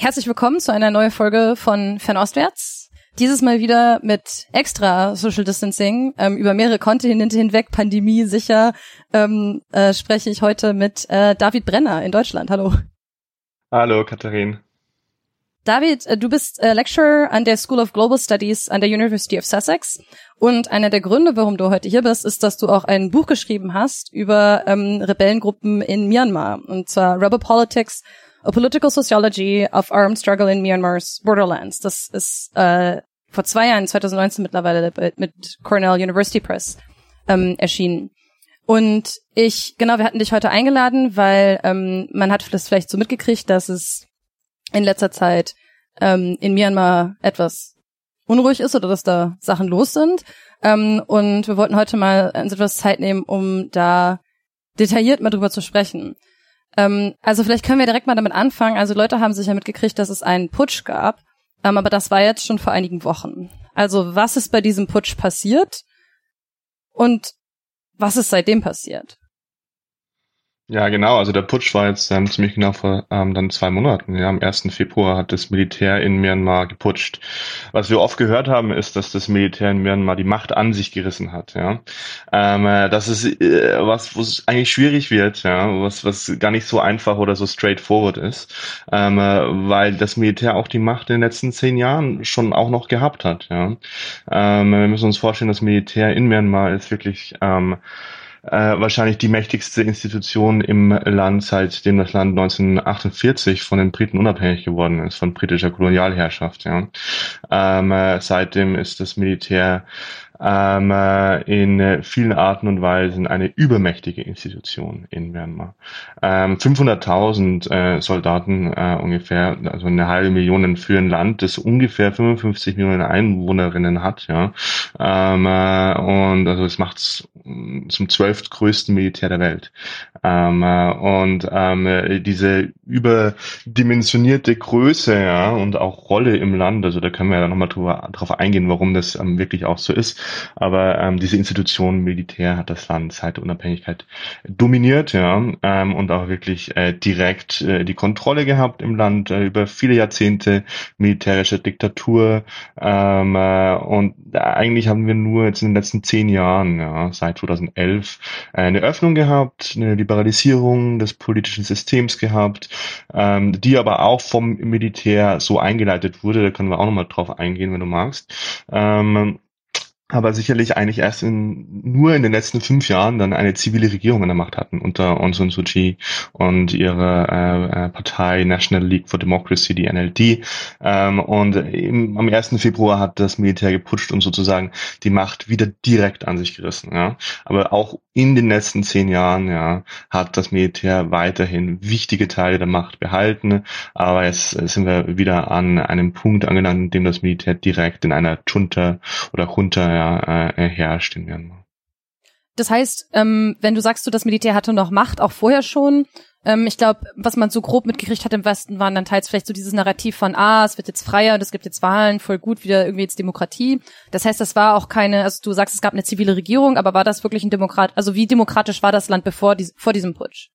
Herzlich willkommen zu einer neuen Folge von Fernostwärts. Dieses Mal wieder mit extra Social Distancing ähm, über mehrere Kontinente hinweg, Pandemie sicher, ähm, äh, spreche ich heute mit äh, David Brenner in Deutschland. Hallo. Hallo, Katharin. David, äh, du bist äh, Lecturer an der School of Global Studies an der University of Sussex und einer der Gründe, warum du heute hier bist, ist, dass du auch ein Buch geschrieben hast über ähm, Rebellengruppen in Myanmar und zwar Rebel Politics A Political Sociology of Armed Struggle in Myanmar's Borderlands. Das ist äh, vor zwei Jahren, 2019 mittlerweile, mit Cornell University Press ähm, erschienen. Und ich, genau, wir hatten dich heute eingeladen, weil ähm, man hat das vielleicht so mitgekriegt, dass es in letzter Zeit ähm, in Myanmar etwas unruhig ist oder dass da Sachen los sind. Ähm, und wir wollten heute mal etwas Zeit nehmen, um da detailliert mal drüber zu sprechen. Ähm, also vielleicht können wir direkt mal damit anfangen. Also Leute haben sich ja mitgekriegt, dass es einen Putsch gab, ähm, aber das war jetzt schon vor einigen Wochen. Also was ist bei diesem Putsch passiert und was ist seitdem passiert? Ja, genau. Also der Putsch war jetzt ähm, ziemlich genau vor ähm, dann zwei Monaten. Ja, am 1. Februar hat das Militär in Myanmar geputscht. Was wir oft gehört haben, ist, dass das Militär in Myanmar die Macht an sich gerissen hat. Ja, ähm, äh, das ist äh, was, was eigentlich schwierig wird. Ja, was was gar nicht so einfach oder so straightforward ist, ähm, äh, weil das Militär auch die Macht in den letzten zehn Jahren schon auch noch gehabt hat. Ja, ähm, wir müssen uns vorstellen, das Militär in Myanmar ist wirklich ähm, äh, wahrscheinlich die mächtigste Institution im Land, seitdem das Land 1948 von den Briten unabhängig geworden ist, von britischer Kolonialherrschaft. Ja. Ähm, äh, seitdem ist das Militär ähm, äh, in vielen Arten und Weisen eine übermächtige Institution in Myanmar. Ähm, 500.000 äh, Soldaten äh, ungefähr, also eine halbe Million für ein Land, das ungefähr 55 Millionen Einwohnerinnen hat, ja. Ähm, äh, und also es macht es zum zwölftgrößten Militär der Welt. Ähm, äh, und ähm, diese überdimensionierte Größe ja, und auch Rolle im Land, also da können wir ja nochmal drauf eingehen, warum das ähm, wirklich auch so ist. Aber ähm, diese Institution Militär hat das Land seit der Unabhängigkeit dominiert ja, ähm, und auch wirklich äh, direkt äh, die Kontrolle gehabt im Land äh, über viele Jahrzehnte militärische Diktatur. Ähm, äh, und eigentlich haben wir nur jetzt in den letzten zehn Jahren, ja, seit 2011, äh, eine Öffnung gehabt, eine Liberalisierung des politischen Systems gehabt, ähm, die aber auch vom Militär so eingeleitet wurde. Da können wir auch nochmal drauf eingehen, wenn du magst. Ähm, aber sicherlich eigentlich erst in, nur in den letzten fünf Jahren dann eine zivile Regierung an der Macht hatten unter Aung San Suu Kyi und ihre äh, äh Partei National League for Democracy, die NLD. Ähm, und im, am 1. Februar hat das Militär geputscht und sozusagen die Macht wieder direkt an sich gerissen. Ja. Aber auch in den letzten zehn Jahren ja, hat das Militär weiterhin wichtige Teile der Macht behalten. Aber jetzt sind wir wieder an einem Punkt angelangt, in dem das Militär direkt in einer Junta oder Junta ja, äh, herrscht in Myanmar. Das heißt, ähm, wenn du sagst, du das Militär hatte noch Macht, auch vorher schon, ähm, ich glaube, was man so grob mitgekriegt hat im Westen, waren dann teils vielleicht so dieses Narrativ von, ah, es wird jetzt freier und es gibt jetzt Wahlen, voll gut, wieder irgendwie jetzt Demokratie. Das heißt, das war auch keine, also du sagst, es gab eine zivile Regierung, aber war das wirklich ein Demokrat, also wie demokratisch war das Land bevor die, vor diesem Putsch?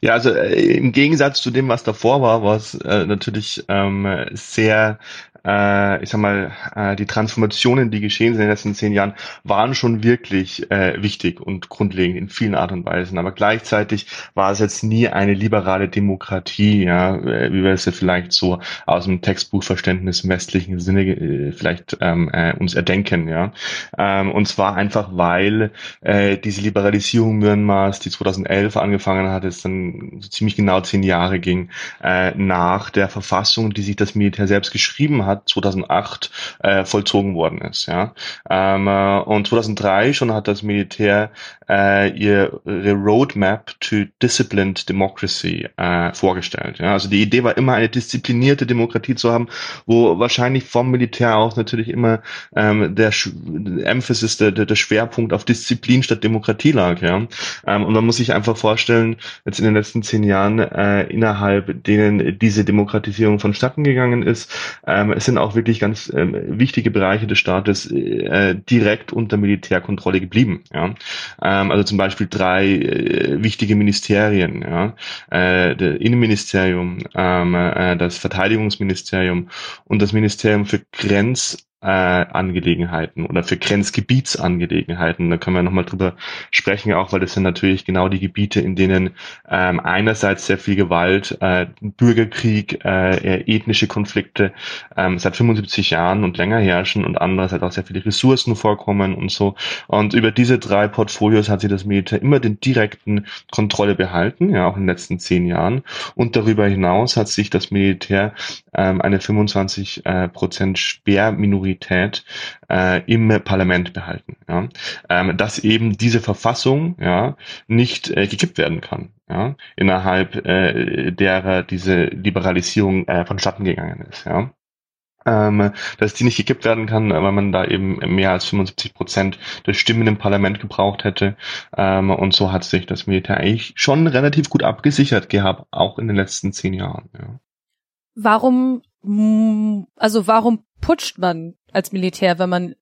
Ja, also äh, im Gegensatz zu dem, was davor war, war es äh, natürlich ähm, sehr äh, ich sag mal, äh, die Transformationen, die geschehen sind in den letzten zehn Jahren, waren schon wirklich äh, wichtig und grundlegend in vielen Art und Weisen. Aber gleichzeitig war es jetzt nie eine liberale Demokratie, ja, äh, wie wir es ja vielleicht so aus dem Textbuchverständnis im westlichen Sinne äh, vielleicht ähm, äh, uns erdenken, ja. Ähm, und zwar einfach, weil äh, diese Liberalisierung Myanmars, die 2011 angefangen hat, es dann so ziemlich genau zehn Jahre ging, äh, nach der Verfassung, die sich das Militär selbst geschrieben hat, hat 2008 äh, vollzogen worden ist. Ja? Ähm, äh, und 2003 schon hat das Militär äh, ihre Roadmap to Disciplined Democracy äh, vorgestellt. Ja? Also die Idee war immer eine disziplinierte Demokratie zu haben, wo wahrscheinlich vom Militär aus natürlich immer ähm, der Emphasis, der, der, der Schwerpunkt auf Disziplin statt Demokratie lag. Ja? Ähm, und man muss sich einfach vorstellen, jetzt in den letzten zehn Jahren, äh, innerhalb denen diese Demokratisierung vonstatten gegangen ist, ähm, es sind auch wirklich ganz ähm, wichtige Bereiche des Staates äh, direkt unter Militärkontrolle geblieben. Ja? ähm, also zum Beispiel drei äh, wichtige Ministerien, ja, äh, das Innenministerium, ähm, äh, das Verteidigungsministerium und das Ministerium für Grenz äh, Angelegenheiten oder für Grenzgebietsangelegenheiten. Da können wir nochmal drüber sprechen, auch weil das sind natürlich genau die Gebiete, in denen ähm, einerseits sehr viel Gewalt, äh, Bürgerkrieg, äh, ethnische Konflikte ähm, seit 75 Jahren und länger herrschen und andererseits auch sehr viele Ressourcen vorkommen und so. Und über diese drei Portfolios hat sich das Militär immer den direkten Kontrolle behalten, ja, auch in den letzten zehn Jahren. Und darüber hinaus hat sich das Militär ähm, eine 25 äh, Prozent Sperrminorität äh, im Parlament behalten. Ja? Ähm, dass eben diese Verfassung ja nicht äh, gekippt werden kann. Ja, innerhalb äh, derer diese Liberalisierung äh, vonstatten gegangen ist. Ja ähm, dass die nicht gekippt werden kann, weil man da eben mehr als 75 Prozent der Stimmen im Parlament gebraucht hätte. Ähm, und so hat sich das Militär eigentlich schon relativ gut abgesichert gehabt, auch in den letzten zehn Jahren. Ja warum, also warum putscht man als Militär, wenn man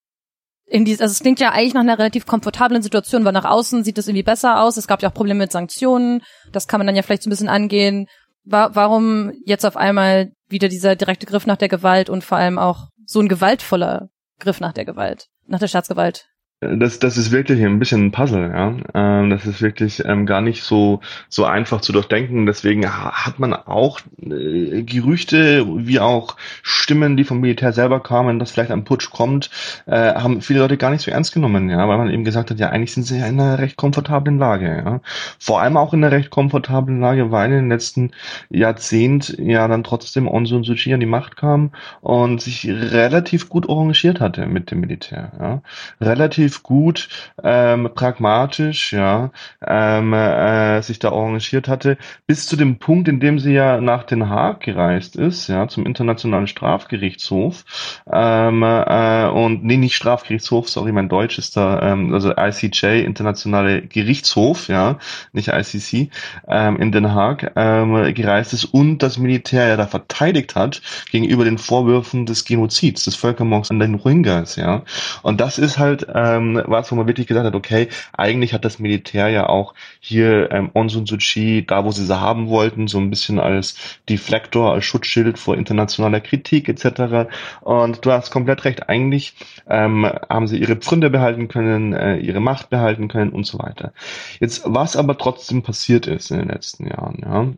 in dieses, also es klingt ja eigentlich nach einer relativ komfortablen Situation, weil nach außen sieht es irgendwie besser aus. Es gab ja auch Probleme mit Sanktionen. Das kann man dann ja vielleicht so ein bisschen angehen. warum jetzt auf einmal wieder dieser direkte Griff nach der Gewalt und vor allem auch so ein gewaltvoller Griff nach der Gewalt, nach der Staatsgewalt? Das, das ist wirklich ein bisschen ein Puzzle, ja. Ähm, das ist wirklich ähm, gar nicht so, so einfach zu durchdenken. Deswegen hat man auch äh, Gerüchte, wie auch Stimmen, die vom Militär selber kamen, dass vielleicht ein Putsch kommt, äh, haben viele Leute gar nicht so ernst genommen, ja, weil man eben gesagt hat, ja, eigentlich sind sie ja in einer recht komfortablen Lage, ja. Vor allem auch in einer recht komfortablen Lage, weil in den letzten Jahrzehnt ja dann trotzdem Aung San Suu Kyi an die Macht kam und sich relativ gut arrangiert hatte mit dem Militär, ja. Relativ relativ gut ähm, pragmatisch, ja, ähm, äh, sich da arrangiert hatte, bis zu dem Punkt, in dem sie ja nach Den Haag gereist ist, ja, zum Internationalen Strafgerichtshof. Ähm, äh, und nee, nicht Strafgerichtshof, sorry, mein Deutsch ist da, ähm, also ICJ, Internationale Gerichtshof, ja, nicht ICC, ähm, in Den Haag ähm, gereist ist und das Militär ja da verteidigt hat gegenüber den Vorwürfen des Genozids, des Völkermords an den Rohingyas, ja. Und das ist halt ähm, ähm, was, wo man wirklich gesagt hat, okay, eigentlich hat das Militär ja auch hier ähm, Aung San Suu Kyi, da wo sie sie haben wollten, so ein bisschen als Deflektor, als Schutzschild vor internationaler Kritik etc. Und du hast komplett recht, eigentlich ähm, haben sie ihre Pfründe behalten können, äh, ihre Macht behalten können und so weiter. Jetzt, was aber trotzdem passiert ist in den letzten Jahren, ja,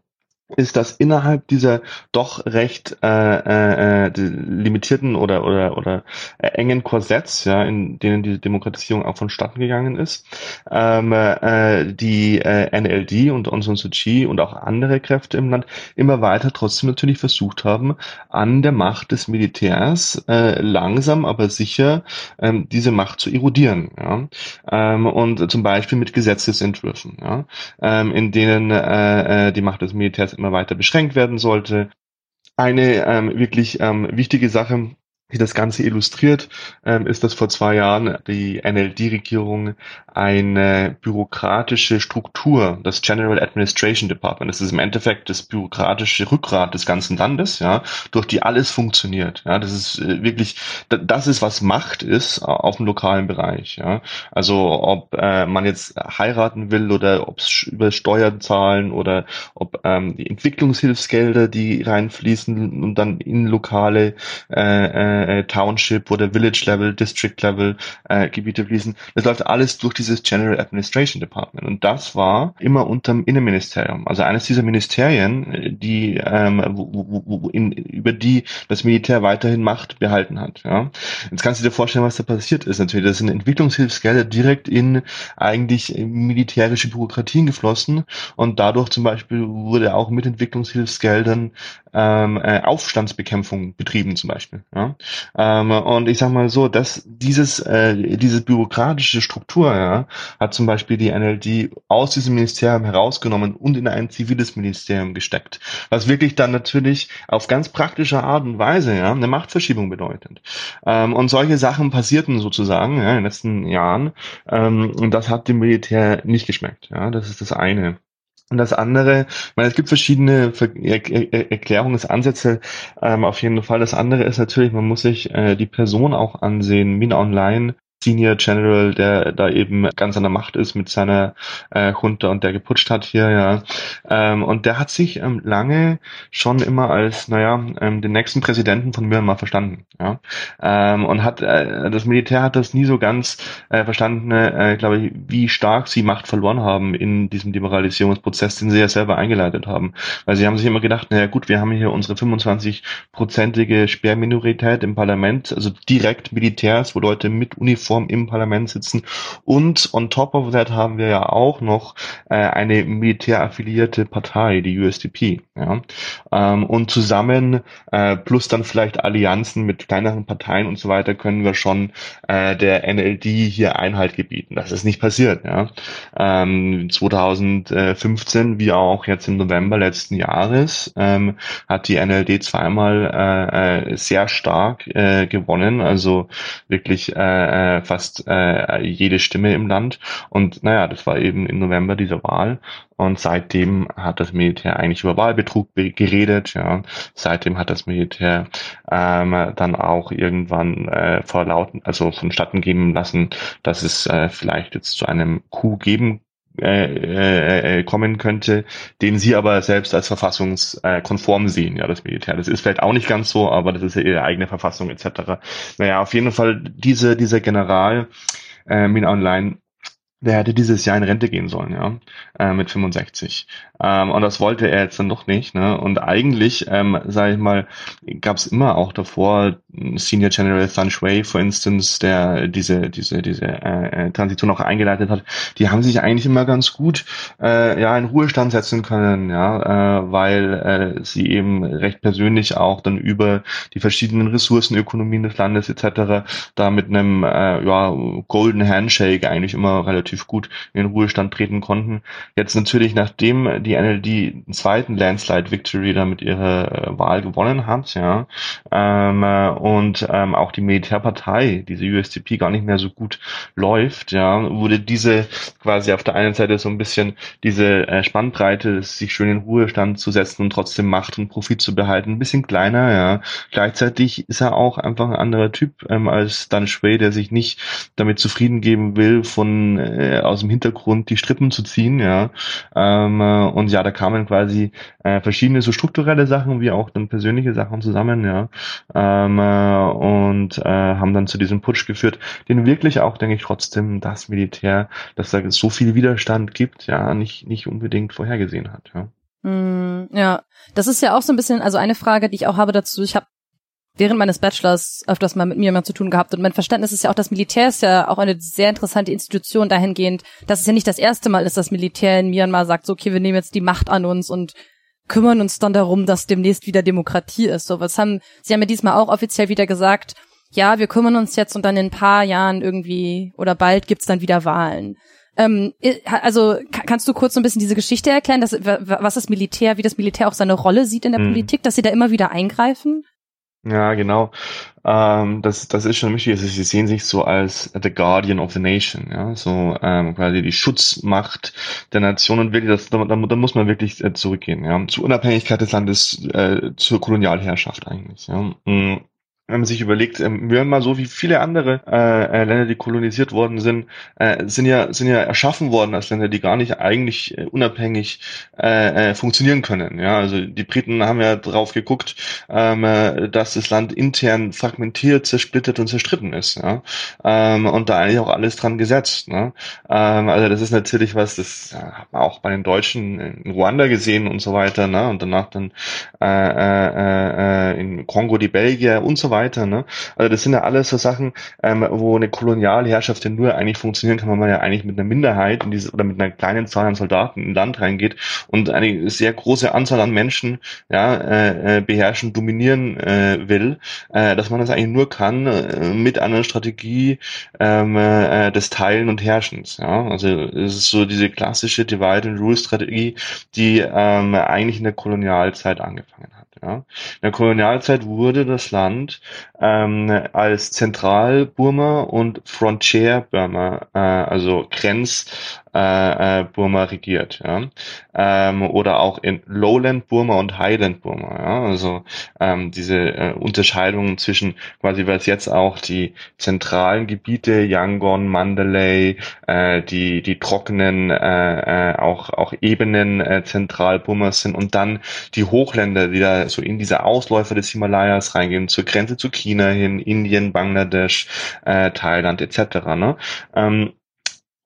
ist, dass innerhalb dieser doch recht äh, äh, limitierten oder oder oder äh, engen Korsetts, ja, in denen diese Demokratisierung auch vonstatten gegangen ist, ähm, äh, die äh, NLD und Aung San Suu Kyi und auch andere Kräfte im Land immer weiter trotzdem natürlich versucht haben, an der Macht des Militärs äh, langsam aber sicher ähm, diese Macht zu erodieren, ja, ähm, und zum Beispiel mit Gesetzesentwürfen, ja, ähm, in denen äh, äh die Macht des Militärs immer weiter beschränkt werden sollte. Eine ähm, wirklich ähm, wichtige Sache, die das Ganze illustriert, ähm, ist, dass vor zwei Jahren die NLD-Regierung eine bürokratische Struktur, das General Administration Department, das ist im Endeffekt das bürokratische Rückgrat des ganzen Landes, ja, durch die alles funktioniert. Ja, das ist äh, wirklich, das ist was Macht ist auf dem lokalen Bereich. Ja, also ob äh, man jetzt heiraten will oder ob es über Steuern zahlen oder ob ähm, die Entwicklungshilfsgelder, die reinfließen und dann in lokale äh, äh, Township oder Village Level, District Level äh, Gebiete fließen. Das läuft alles durch dieses General Administration Department und das war immer unterm Innenministerium. Also eines dieser Ministerien, die ähm, wo, wo, wo in, über die das Militär weiterhin Macht behalten hat. Ja. Jetzt kannst du dir vorstellen, was da passiert ist. Natürlich, das sind Entwicklungshilfsgelder direkt in eigentlich militärische Bürokratien geflossen und dadurch zum Beispiel wurde auch mit Entwicklungshilfsgeldern ähm, äh, Aufstandsbekämpfung betrieben zum Beispiel. Ja? Ähm, und ich sag mal so, dass dieses äh, diese bürokratische Struktur ja, hat zum Beispiel die NLD aus diesem Ministerium herausgenommen und in ein ziviles Ministerium gesteckt, was wirklich dann natürlich auf ganz praktische Art und Weise ja, eine Machtverschiebung bedeutet. Ähm, und solche Sachen passierten sozusagen ja, in den letzten Jahren ähm, und das hat dem Militär nicht geschmeckt. Ja, das ist das eine. Und das andere, ich meine, es gibt verschiedene Erklärungsansätze ähm, auf jeden Fall. Das andere ist natürlich, man muss sich äh, die Person auch ansehen, Min Online Senior General, der da eben ganz an der Macht ist mit seiner äh, Junta und der geputscht hat hier, ja. Ähm, und der hat sich ähm, lange schon immer als, naja, ähm, den nächsten Präsidenten von Myanmar verstanden, ja. Ähm, und hat, äh, das Militär hat das nie so ganz äh, verstanden, äh, glaube ich, wie stark sie Macht verloren haben in diesem Liberalisierungsprozess, den sie ja selber eingeleitet haben. Weil sie haben sich immer gedacht, naja gut, wir haben hier unsere 25-prozentige Sperrminorität im Parlament, also direkt Militärs, wo Leute mit Uniform im Parlament sitzen. Und on top of that haben wir ja auch noch äh, eine militäraffiliierte Partei, die USDP. Ja? Ähm, und zusammen äh, plus dann vielleicht Allianzen mit kleineren Parteien und so weiter können wir schon äh, der NLD hier Einhalt gebieten. Das ist nicht passiert. Ja? Ähm, 2015 wie auch jetzt im November letzten Jahres ähm, hat die NLD zweimal äh, äh, sehr stark äh, gewonnen, also wirklich äh, äh, fast äh, jede Stimme im Land. Und naja, das war eben im November dieser Wahl. Und seitdem hat das Militär eigentlich über Wahlbetrug geredet. Ja. Seitdem hat das Militär ähm, dann auch irgendwann äh, vor lauten, also vonstatten geben lassen, dass es äh, vielleicht jetzt zu einem Coup geben äh, äh, äh, kommen könnte, den sie aber selbst als verfassungskonform sehen, ja, das Militär. Das ist vielleicht auch nicht ganz so, aber das ist ja ihre eigene Verfassung etc. Naja, auf jeden Fall diese, dieser General äh, Min Online der hätte dieses Jahr in Rente gehen sollen, ja, äh, mit 65. Ähm, und das wollte er jetzt dann doch nicht. Ne? Und eigentlich, ähm, sage ich mal, gab es immer auch davor Senior General Sun Shui, for instance, der diese diese diese äh, äh, Transition auch eingeleitet hat. Die haben sich eigentlich immer ganz gut äh, ja in Ruhestand setzen können, ja, äh, weil äh, sie eben recht persönlich auch dann über die verschiedenen Ressourcenökonomien des Landes etc. da mit einem äh, ja Golden Handshake eigentlich immer relativ gut in Ruhestand treten konnten. Jetzt natürlich nachdem die NLD den zweiten Landslide Victory damit ihre äh, Wahl gewonnen hat, ja, ähm, äh, und ähm, auch die Militärpartei, diese USDP, gar nicht mehr so gut läuft, ja, wurde diese quasi auf der einen Seite so ein bisschen diese äh, Spannbreite, sich schön in Ruhestand zu setzen und trotzdem Macht und Profit zu behalten, ein bisschen kleiner, ja. Gleichzeitig ist er auch einfach ein anderer Typ ähm, als Dan Shui, der sich nicht damit zufrieden geben will, von äh, aus dem Hintergrund die Strippen zu ziehen, ja. Ähm, äh, und ja, da kamen quasi äh, verschiedene so strukturelle Sachen wie auch dann persönliche Sachen zusammen, ja. Ähm, äh, und äh, haben dann zu diesem Putsch geführt, den wirklich auch, denke ich, trotzdem das Militär, dass da so viel Widerstand gibt, ja, nicht, nicht unbedingt vorhergesehen hat, ja. Mm, ja, das ist ja auch so ein bisschen, also eine Frage, die ich auch habe dazu. Ich habe während meines Bachelors öfters mal mit mir immer zu tun gehabt und mein Verständnis ist ja auch, das Militär ist ja auch eine sehr interessante Institution dahingehend, dass es ja nicht das erste Mal ist, dass Militär in Myanmar sagt, so, okay, wir nehmen jetzt die Macht an uns und kümmern uns dann darum, dass demnächst wieder Demokratie ist. So, was haben, sie haben ja diesmal auch offiziell wieder gesagt, ja, wir kümmern uns jetzt und dann in ein paar Jahren irgendwie oder bald gibt's dann wieder Wahlen. Ähm, also kannst du kurz so ein bisschen diese Geschichte erklären, dass, was das Militär, wie das Militär auch seine Rolle sieht in der mhm. Politik, dass sie da immer wieder eingreifen? Ja, genau. Ähm, das, das ist schon wichtig. Also sie sehen sich so als the Guardian of the Nation, ja, so ähm, quasi die Schutzmacht der Nation und wirklich, das, da, da, muss man wirklich äh, zurückgehen, ja, zur Unabhängigkeit des Landes, äh, zur Kolonialherrschaft eigentlich, ja. Mhm wenn man sich überlegt, ähm, Myanmar, so wie viele andere äh, äh, Länder, die kolonisiert worden sind, äh, sind ja sind ja erschaffen worden als Länder, die gar nicht eigentlich äh, unabhängig äh, äh, funktionieren können. Ja, also die Briten haben ja drauf geguckt, ähm, äh, dass das Land intern fragmentiert, zersplittert und zerstritten ist. Ja, ähm, und da eigentlich auch alles dran gesetzt. Ne? Ähm, also das ist natürlich was, das ja, hat man auch bei den Deutschen in Ruanda gesehen und so weiter. Ne? Und danach dann äh, äh, äh, in Kongo die Belgier und so weiter weiter. Ne? Also das sind ja alles so Sachen, ähm, wo eine Kolonialherrschaft ja nur eigentlich funktionieren kann, wenn man ja eigentlich mit einer Minderheit in diese, oder mit einer kleinen Zahl an Soldaten in ein Land reingeht und eine sehr große Anzahl an Menschen ja, äh, äh, beherrschen, dominieren äh, will, äh, dass man das eigentlich nur kann äh, mit einer Strategie ähm, äh, des Teilen und Herrschens. Ja? Also es ist so diese klassische Divide-and-Rule-Strategie, die ähm, eigentlich in der Kolonialzeit angefangen hat. Ja. In der Kolonialzeit wurde das Land ähm, als Zentral-Burma und Frontier-Burma, äh, also Grenz, äh, äh, Burma regiert, ja, ähm, oder auch in Lowland Burma und Highland Burma, ja, also ähm, diese äh, Unterscheidungen zwischen quasi, was jetzt auch die zentralen Gebiete, Yangon, Mandalay, äh, die die trockenen äh, äh, auch auch Ebenen äh, Zentralburmas sind und dann die Hochländer, die da so in diese Ausläufer des Himalayas reingehen, zur Grenze zu China hin, Indien, Bangladesch, äh, Thailand etc. Ne? Ähm,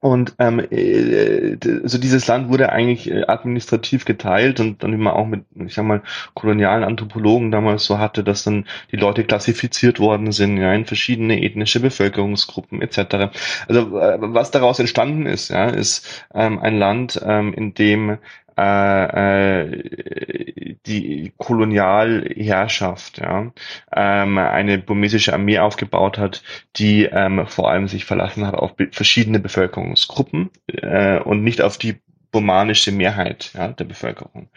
und ähm, äh, so dieses Land wurde eigentlich äh, administrativ geteilt und dann man auch mit, ich sag mal, kolonialen Anthropologen damals so hatte, dass dann die Leute klassifiziert worden sind, ja, in verschiedene ethnische Bevölkerungsgruppen etc. Also äh, was daraus entstanden ist, ja, ist ähm, ein Land, ähm, in dem äh, äh, die Kolonialherrschaft, ja, ähm, eine burmesische Armee aufgebaut hat, die ähm, vor allem sich verlassen hat auf verschiedene Bevölkerungsgruppen äh, und nicht auf die burmanische Mehrheit ja, der Bevölkerung.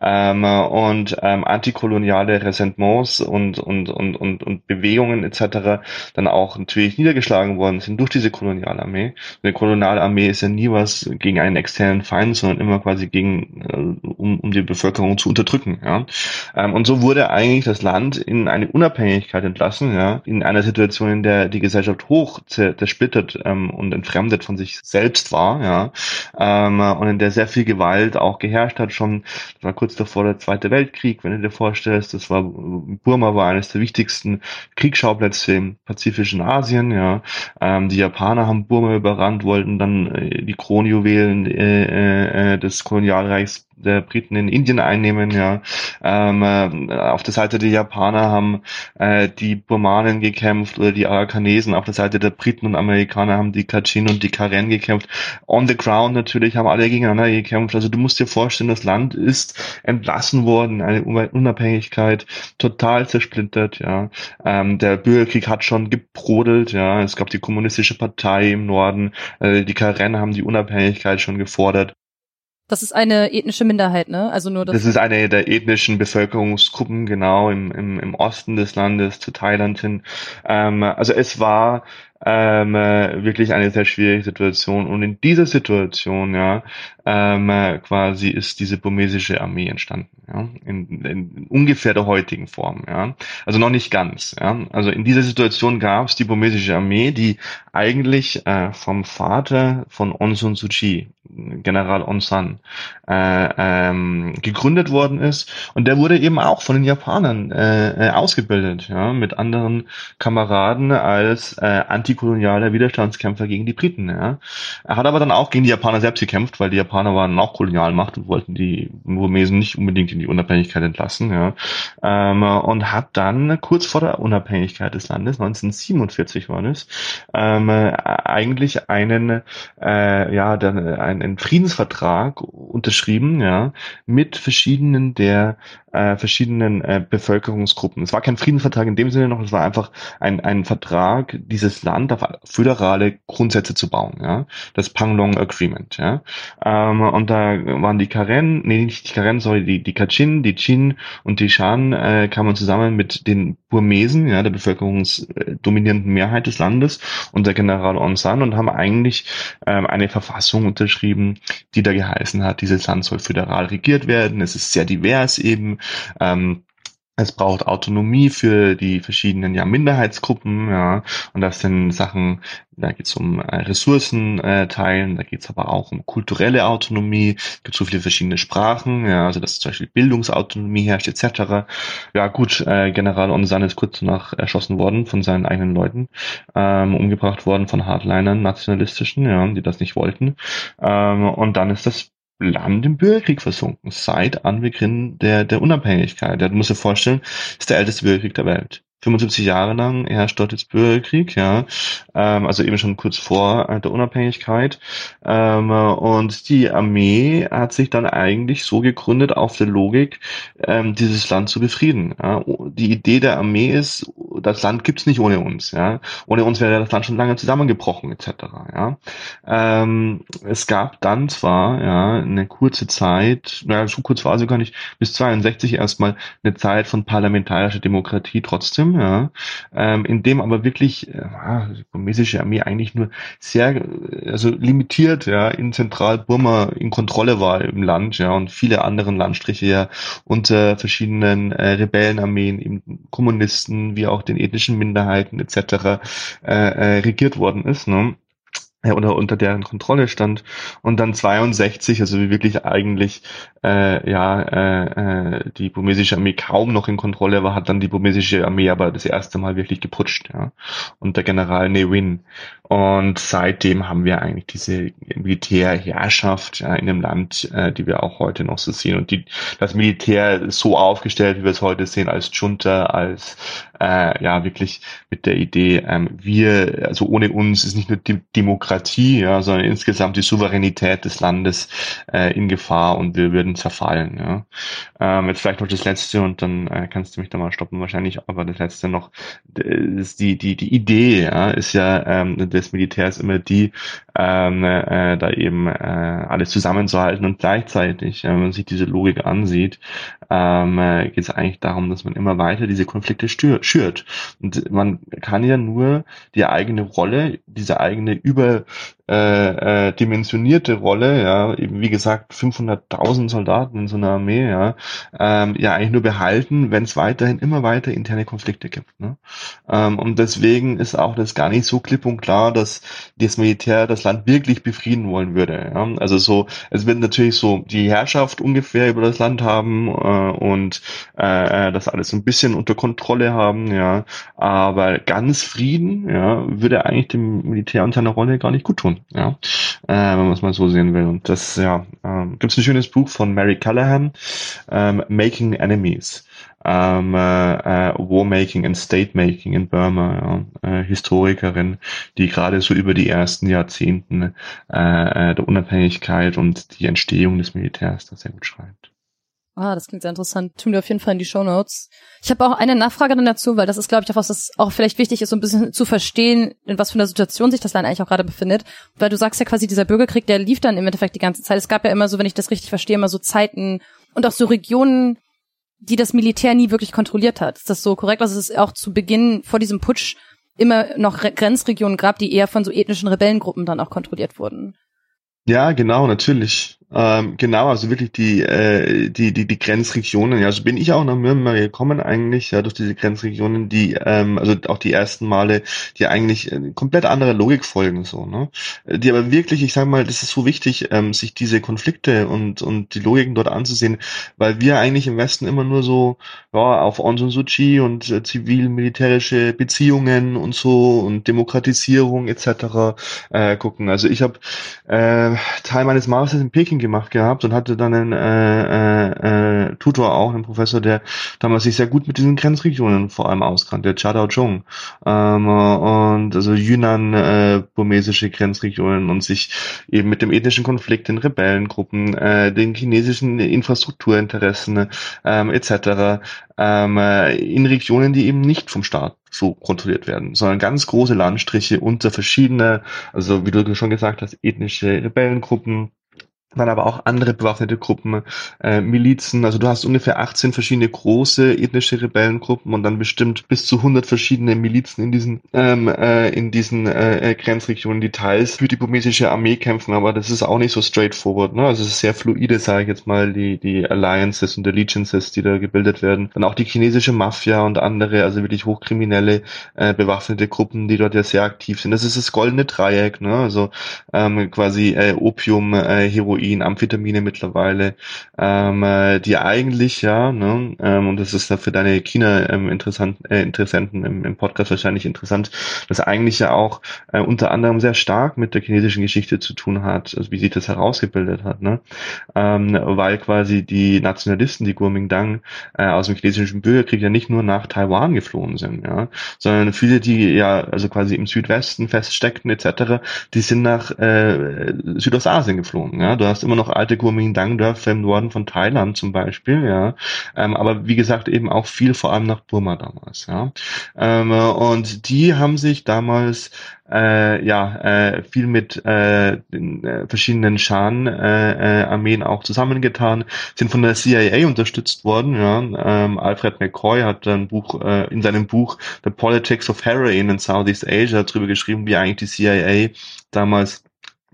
Ähm, und ähm, antikoloniale Ressentiments und, und, und, und, und Bewegungen etc. dann auch natürlich niedergeschlagen worden sind durch diese Kolonialarmee. Eine Kolonialarmee ist ja nie was gegen einen externen Feind, sondern immer quasi gegen, äh, um, um die Bevölkerung zu unterdrücken. Ja. Ähm, und so wurde eigentlich das Land in eine Unabhängigkeit entlassen, ja, in einer Situation, in der die Gesellschaft hoch zersplittert ähm, und entfremdet von sich selbst war, ja, ähm, und in der sehr viel Gewalt auch geherrscht hat, schon, das war kurz davor der Zweite Weltkrieg, wenn du dir vorstellst, das war, Burma war eines der wichtigsten Kriegsschauplätze im pazifischen Asien, ja, ähm, die Japaner haben Burma überrannt, wollten dann äh, die Kronjuwelen äh, äh, des Kolonialreichs der Briten in Indien einnehmen, ja. Ähm, äh, auf der Seite der Japaner haben äh, die Burmanen gekämpft oder die Arakanesen, auf der Seite der Briten und Amerikaner haben die Kachin und die Karen gekämpft. On the ground natürlich haben alle gegeneinander gekämpft. Also du musst dir vorstellen, das Land ist entlassen worden, eine Unabhängigkeit total zersplittert, ja. Ähm, der Bürgerkrieg hat schon gebrodelt, ja. Es gab die kommunistische Partei im Norden, äh, die Karen haben die Unabhängigkeit schon gefordert. Das ist eine ethnische Minderheit, ne? Also nur das. Das ist eine der ethnischen Bevölkerungsgruppen, genau, im, im, im Osten des Landes zu Thailand hin. Ähm, also es war ähm, äh, wirklich eine sehr schwierige Situation. Und in dieser Situation, ja, ähm, äh, quasi ist diese burmesische Armee entstanden, ja, in, in ungefähr der heutigen Form, ja. Also noch nicht ganz, ja. Also in dieser Situation gab es die burmesische Armee, die eigentlich äh, vom Vater von Aung San General Aung äh, ähm, gegründet worden ist. Und der wurde eben auch von den Japanern äh, äh ausgebildet, ja, mit anderen Kameraden als äh, antikolonialer Widerstandskämpfer gegen die Briten. Ja. Er hat aber dann auch gegen die Japaner selbst gekämpft, weil die Japaner waren auch Kolonialmacht und wollten die Burmesen nicht unbedingt in die Unabhängigkeit entlassen. Ja. Ähm, und hat dann kurz vor der Unabhängigkeit des Landes, 1947 war es, ähm, eigentlich einen, äh, ja, dann, einen Friedensvertrag unterschrieben, ja, mit verschiedenen der äh, verschiedenen äh, Bevölkerungsgruppen. Es war kein Friedensvertrag in dem Sinne noch, es war einfach ein, ein Vertrag, dieses Land auf föderale Grundsätze zu bauen, ja. Das Panglong Agreement, ja. Ähm, und da waren die Karen, nee, nicht die Karen, sorry, die, die Kachin, die Chin und die Shan äh, kamen zusammen mit den Burmesen, ja, der bevölkerungsdominierenden Mehrheit des Landes und der General On San und haben eigentlich ähm, eine Verfassung unterschrieben, die da geheißen hat, dieses Land soll föderal regiert werden, es ist sehr divers eben, ähm, es braucht Autonomie für die verschiedenen ja, Minderheitsgruppen, ja, und das sind Sachen, da geht es um äh, Ressourcen äh, teilen, da geht es aber auch um kulturelle Autonomie, es gibt so viele verschiedene Sprachen, ja, also dass zum Beispiel Bildungsautonomie herrscht, etc. Ja gut, äh, General Onsan ist kurz danach erschossen worden von seinen eigenen Leuten, ähm, umgebracht worden von Hardlinern, nationalistischen, ja, die das nicht wollten. Ähm, und dann ist das Land im Bürgerkrieg versunken, seit Anbeginn der, der Unabhängigkeit. Ja, du musst dir vorstellen, ist der älteste Bürgerkrieg der Welt. 75 Jahre lang herrscht dort jetzt Bürgerkrieg, ja, ähm, also eben schon kurz vor äh, der Unabhängigkeit. Ähm, und die Armee hat sich dann eigentlich so gegründet auf der Logik, ähm, dieses Land zu befrieden. Ja. Die Idee der Armee ist, das Land gibt's nicht ohne uns. Ja, ohne uns wäre das Land schon lange zusammengebrochen etc. Ja, ähm, es gab dann zwar ja eine kurze Zeit, naja, so kurz war sie gar nicht, bis 62 erstmal eine Zeit von parlamentarischer Demokratie trotzdem. Ja, ähm, in dem aber wirklich äh, die burmesische Armee eigentlich nur sehr also limitiert ja in Zentralburma in Kontrolle war im Land ja und viele anderen Landstriche ja unter verschiedenen äh, Rebellenarmeen, eben Kommunisten wie auch den ethnischen Minderheiten etc. Äh, äh, regiert worden ist. Ne? Oder unter deren Kontrolle stand und dann 62, also wie wirklich eigentlich äh, ja äh, äh, die burmesische Armee kaum noch in Kontrolle war, hat dann die burmesische Armee aber das erste Mal wirklich geputscht, ja, unter General Ne Win. Und seitdem haben wir eigentlich diese Militärherrschaft ja, in dem Land, äh, die wir auch heute noch so sehen. Und die, das Militär so aufgestellt, wie wir es heute sehen, als Junta, als äh, ja wirklich mit der Idee, ähm, wir, also ohne uns ist nicht nur die Demokratie, ja, sondern insgesamt die Souveränität des Landes äh, in Gefahr und wir würden zerfallen. Ja. Ähm, jetzt vielleicht noch das letzte und dann äh, kannst du mich da mal stoppen wahrscheinlich, aber das letzte noch, ist die die die Idee ja, ist ja ähm, des Militärs immer die, ähm, äh, da eben äh, alles zusammenzuhalten und gleichzeitig, äh, wenn man sich diese Logik ansieht, ähm, äh, geht es eigentlich darum, dass man immer weiter diese Konflikte schürt. Und man kann ja nur die eigene Rolle, diese eigene über äh, äh, dimensionierte Rolle, ja, eben wie gesagt 500.000 Soldaten in so einer Armee, ja, ähm, ja eigentlich nur behalten, wenn es weiterhin immer weiter interne Konflikte gibt. Ne? Ähm, und deswegen ist auch das gar nicht so klipp und klar, dass das Militär das Land wirklich befrieden wollen würde. Ja? Also so, es wird natürlich so die Herrschaft ungefähr über das Land haben äh, und äh, äh das alles ein bisschen unter Kontrolle haben, ja, aber ganz Frieden, ja, würde eigentlich dem Militär und seiner Rolle gar nicht gut tun ja, äh, wenn man es mal so sehen will. Und das, ja, ähm, gibt es ein schönes Buch von Mary Callahan, ähm, Making Enemies. Ähm, äh, äh, Warmaking and State Making in Burma, ja, äh, Historikerin, die gerade so über die ersten Jahrzehnten äh, äh der Unabhängigkeit und die Entstehung des Militärs da sehr gut schreibt. Ah, das klingt sehr interessant. Tun wir auf jeden Fall in die Show Notes. Ich habe auch eine Nachfrage dann dazu, weil das ist, glaube ich, auch was, das auch vielleicht wichtig ist, so ein bisschen zu verstehen, in was für einer Situation sich das Land eigentlich auch gerade befindet. Weil du sagst ja quasi, dieser Bürgerkrieg, der lief dann im Endeffekt die ganze Zeit. Es gab ja immer so, wenn ich das richtig verstehe, immer so Zeiten und auch so Regionen, die das Militär nie wirklich kontrolliert hat. Ist das so korrekt? Also es ist auch zu Beginn vor diesem Putsch immer noch Grenzregionen gab, die eher von so ethnischen Rebellengruppen dann auch kontrolliert wurden. Ja, genau, natürlich. Ähm, genau, also wirklich die, äh, die, die, die Grenzregionen. Ja, also bin ich auch nach Myanmar gekommen eigentlich, ja, durch diese Grenzregionen, die, ähm, also auch die ersten Male, die eigentlich äh, komplett andere Logik folgen, so, ne? Die aber wirklich, ich sag mal, das ist so wichtig, ähm, sich diese Konflikte und, und die Logiken dort anzusehen, weil wir eigentlich im Westen immer nur so, ja, auf Aung San Suu Kyi und äh, zivil-militärische Beziehungen und so und Demokratisierung etc. Äh, gucken. Also ich habe äh, Teil meines Masters in Peking gemacht gehabt und hatte dann einen äh, äh, äh, Tutor auch, einen Professor, der damals sich sehr gut mit diesen Grenzregionen vor allem auskannte, der Chadao Chung. Ähm, und also Yunnan, äh, burmesische Grenzregionen und sich eben mit dem ethnischen Konflikt, den Rebellengruppen, äh, den chinesischen Infrastrukturinteressen ähm, etc. Ähm, äh, in Regionen, die eben nicht vom Staat so kontrolliert werden, sondern ganz große Landstriche unter verschiedene, also wie du schon gesagt hast, ethnische Rebellengruppen, dann aber auch andere bewaffnete Gruppen, äh, Milizen. Also du hast ungefähr 18 verschiedene große ethnische Rebellengruppen und dann bestimmt bis zu 100 verschiedene Milizen in diesen ähm, äh, in diesen äh, Grenzregionen, die teils für die burmesische Armee kämpfen, aber das ist auch nicht so straightforward. Ne? Also es ist sehr fluide, sage ich jetzt mal, die die Alliances und Allegiances, die da gebildet werden. Dann auch die chinesische Mafia und andere, also wirklich hochkriminelle äh, bewaffnete Gruppen, die dort ja sehr aktiv sind. Das ist das goldene Dreieck, ne? also ähm, quasi äh, Opium, äh, Heroin Heroin, Amphetamine mittlerweile, ähm, äh, die eigentlich ja, ne, ähm, und das ist ja für deine China ähm, interessant, äh, Interessenten im, im Podcast wahrscheinlich interessant, dass eigentlich ja auch äh, unter anderem sehr stark mit der chinesischen Geschichte zu tun hat, also wie sich das herausgebildet hat, ne, ähm, weil quasi die Nationalisten, die Kuomintang äh, aus dem chinesischen Bürgerkrieg ja nicht nur nach Taiwan geflohen sind, ja, sondern viele, die ja also quasi im Südwesten feststeckten etc., die sind nach äh, Südostasien geflohen, ja, du hast immer noch alte Kuomintang-Dörfer im Norden von Thailand zum Beispiel, ja. Ähm, aber wie gesagt, eben auch viel vor allem nach Burma damals, ja. Ähm, und die haben sich damals äh, ja äh, viel mit äh, den, äh, verschiedenen Shan-Armeen äh, äh, auch zusammengetan, sind von der CIA unterstützt worden. Ja. Ähm, Alfred McCoy hat ein Buch äh, in seinem Buch The Politics of Heroin in Southeast Asia darüber geschrieben, wie eigentlich die CIA damals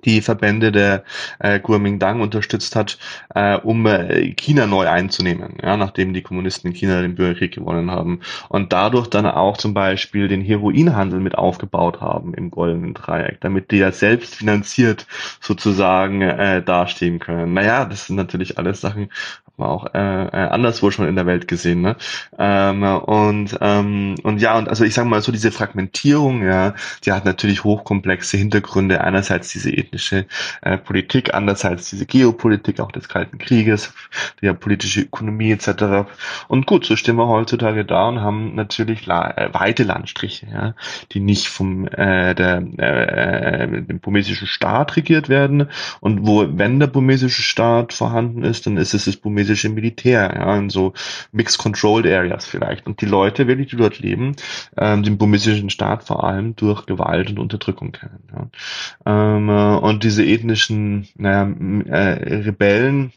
die Verbände der äh, Kuomintang unterstützt hat, äh, um äh, China neu einzunehmen, ja, nachdem die Kommunisten in China den Bürgerkrieg gewonnen haben und dadurch dann auch zum Beispiel den Heroinhandel mit aufgebaut haben im Goldenen Dreieck, damit die ja selbst finanziert sozusagen äh, dastehen können. Naja, das sind natürlich alles Sachen, man auch äh, äh, anderswo schon in der Welt gesehen. Ne? Ähm, und, ähm, und ja, und also ich sage mal so, diese Fragmentierung, ja, die hat natürlich hochkomplexe Hintergründe. Einerseits diese ethnische äh, Politik, andererseits diese Geopolitik auch des Kalten Krieges, die politische Ökonomie etc. Und gut, so stehen wir heutzutage da und haben natürlich la äh, weite Landstriche, ja, die nicht vom äh, der, äh, dem burmesischen Staat regiert werden. Und wo, wenn der burmesische Staat vorhanden ist, dann ist es das burmesische chinesische Militär, ja, in so Mixed Controlled Areas vielleicht. Und die Leute, wirklich, die dort leben, ähm, den burmesischen Staat vor allem durch Gewalt und Unterdrückung kennen. Ja. Ähm, äh, und diese ethnischen naja, äh, Rebellen,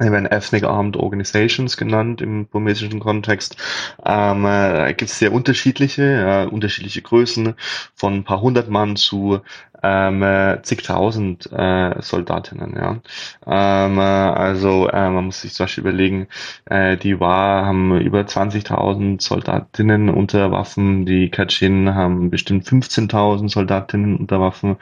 die werden Ethnic Armed Organizations genannt im burmesischen Kontext. Ähm, äh, gibt es sehr unterschiedliche, äh, unterschiedliche Größen von ein paar hundert Mann zu ähm, äh, zigtausend äh, Soldatinnen, ja. Ähm, äh, also äh, man muss sich zum Beispiel überlegen, äh, die war haben über 20.000 Soldatinnen unter Waffen, die Kachin haben bestimmt 15.000 Soldatinnen unter Waffen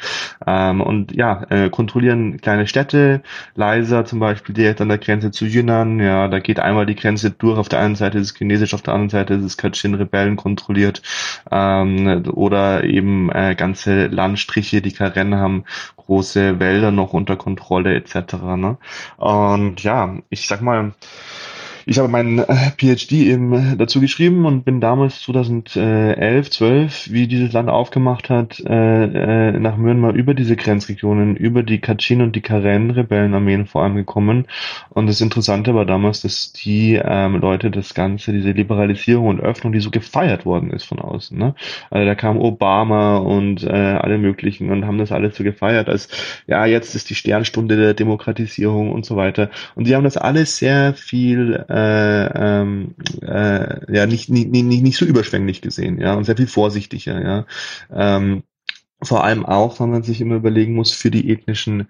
ähm, und ja, äh, kontrollieren kleine Städte, Leiser zum Beispiel direkt an der Grenze zu Yunnan, ja, da geht einmal die Grenze durch, auf der einen Seite ist es Chinesisch, auf der anderen Seite ist es Kachin-Rebellen kontrolliert ähm, oder eben äh, ganze Landstriche, die die Karen haben große Wälder noch unter Kontrolle etc. Ne? Und ja, ich sag mal, ich habe meinen äh, PhD eben äh, dazu geschrieben und bin damals 2011, 12, wie dieses Land aufgemacht hat, äh, nach Myanmar über diese Grenzregionen, über die Kachin und die Karen-Rebellenarmeen vor allem gekommen. Und das Interessante war damals, dass die ähm, Leute das Ganze, diese Liberalisierung und Öffnung, die so gefeiert worden ist von außen. Ne? Also da kam Obama und äh, alle möglichen und haben das alles so gefeiert, als ja, jetzt ist die Sternstunde der Demokratisierung und so weiter. Und sie haben das alles sehr viel äh, ähm, äh, ja nicht, nicht, nicht, nicht so überschwänglich gesehen, ja, und sehr viel vorsichtiger, ja. Ähm, vor allem auch, wenn man sich immer überlegen muss, für die ethnischen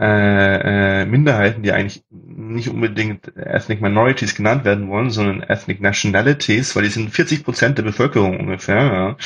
äh, äh, Minderheiten, die eigentlich nicht unbedingt Ethnic Minorities genannt werden wollen, sondern Ethnic Nationalities, weil die sind 40 Prozent der Bevölkerung ungefähr.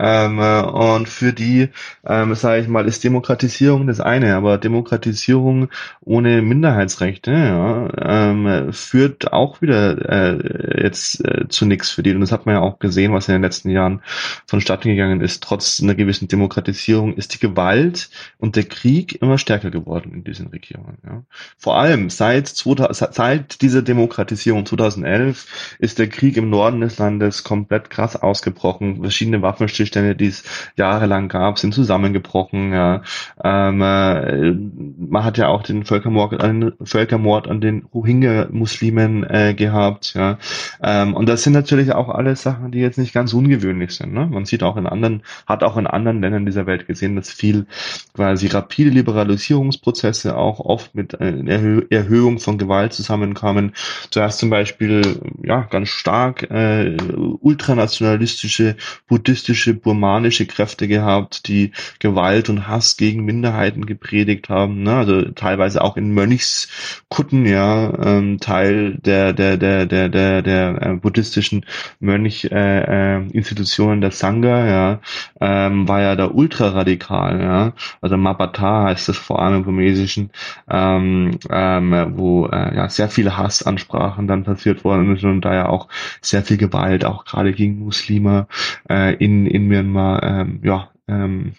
Ja. Ähm, äh, und für die, ähm, sage ich mal, ist Demokratisierung das eine, aber Demokratisierung ohne Minderheitsrechte ja, ähm, führt auch wieder äh, jetzt äh, zu nichts für die. Und das hat man ja auch gesehen, was in den letzten Jahren vonstatten gegangen ist. Trotz einer gewissen Demokratisierung ist die Gewalt und der Krieg immer stärker geworden diesen Regionen. Ja. Vor allem seit, 2000, seit dieser Demokratisierung 2011 ist der Krieg im Norden des Landes komplett krass ausgebrochen. Verschiedene Waffenstillstände, die es jahrelang gab, sind zusammengebrochen. Ja. Ähm, äh, man hat ja auch den Völkermord an, Völkermord an den Rohingya-Muslimen äh, gehabt. Ja. Ähm, und das sind natürlich auch alles Sachen, die jetzt nicht ganz ungewöhnlich sind. Ne? Man sieht auch in anderen, hat auch in anderen Ländern dieser Welt gesehen, dass viel quasi rapide Liberalisierungsprozesse Prozesse auch oft mit einer Erhöhung von Gewalt zusammenkamen. Zuerst zum Beispiel ja ganz stark äh, ultranationalistische, buddhistische, burmanische Kräfte gehabt, die Gewalt und Hass gegen Minderheiten gepredigt haben. Ne? Also teilweise auch in Mönchskutten, ja, ähm, Teil der der der der der der äh, buddhistischen Mönch äh, äh, Institutionen der Sangha, ja, ähm, war ja da ultraradikal, ja. Also Mapata heißt das vor allem im Burmesischen ähm, ähm, wo äh, ja sehr viele Hassansprachen dann passiert worden sind und da ja auch sehr viel Gewalt, auch gerade gegen Muslime äh, in, in Myanmar, ähm, ja, ähm,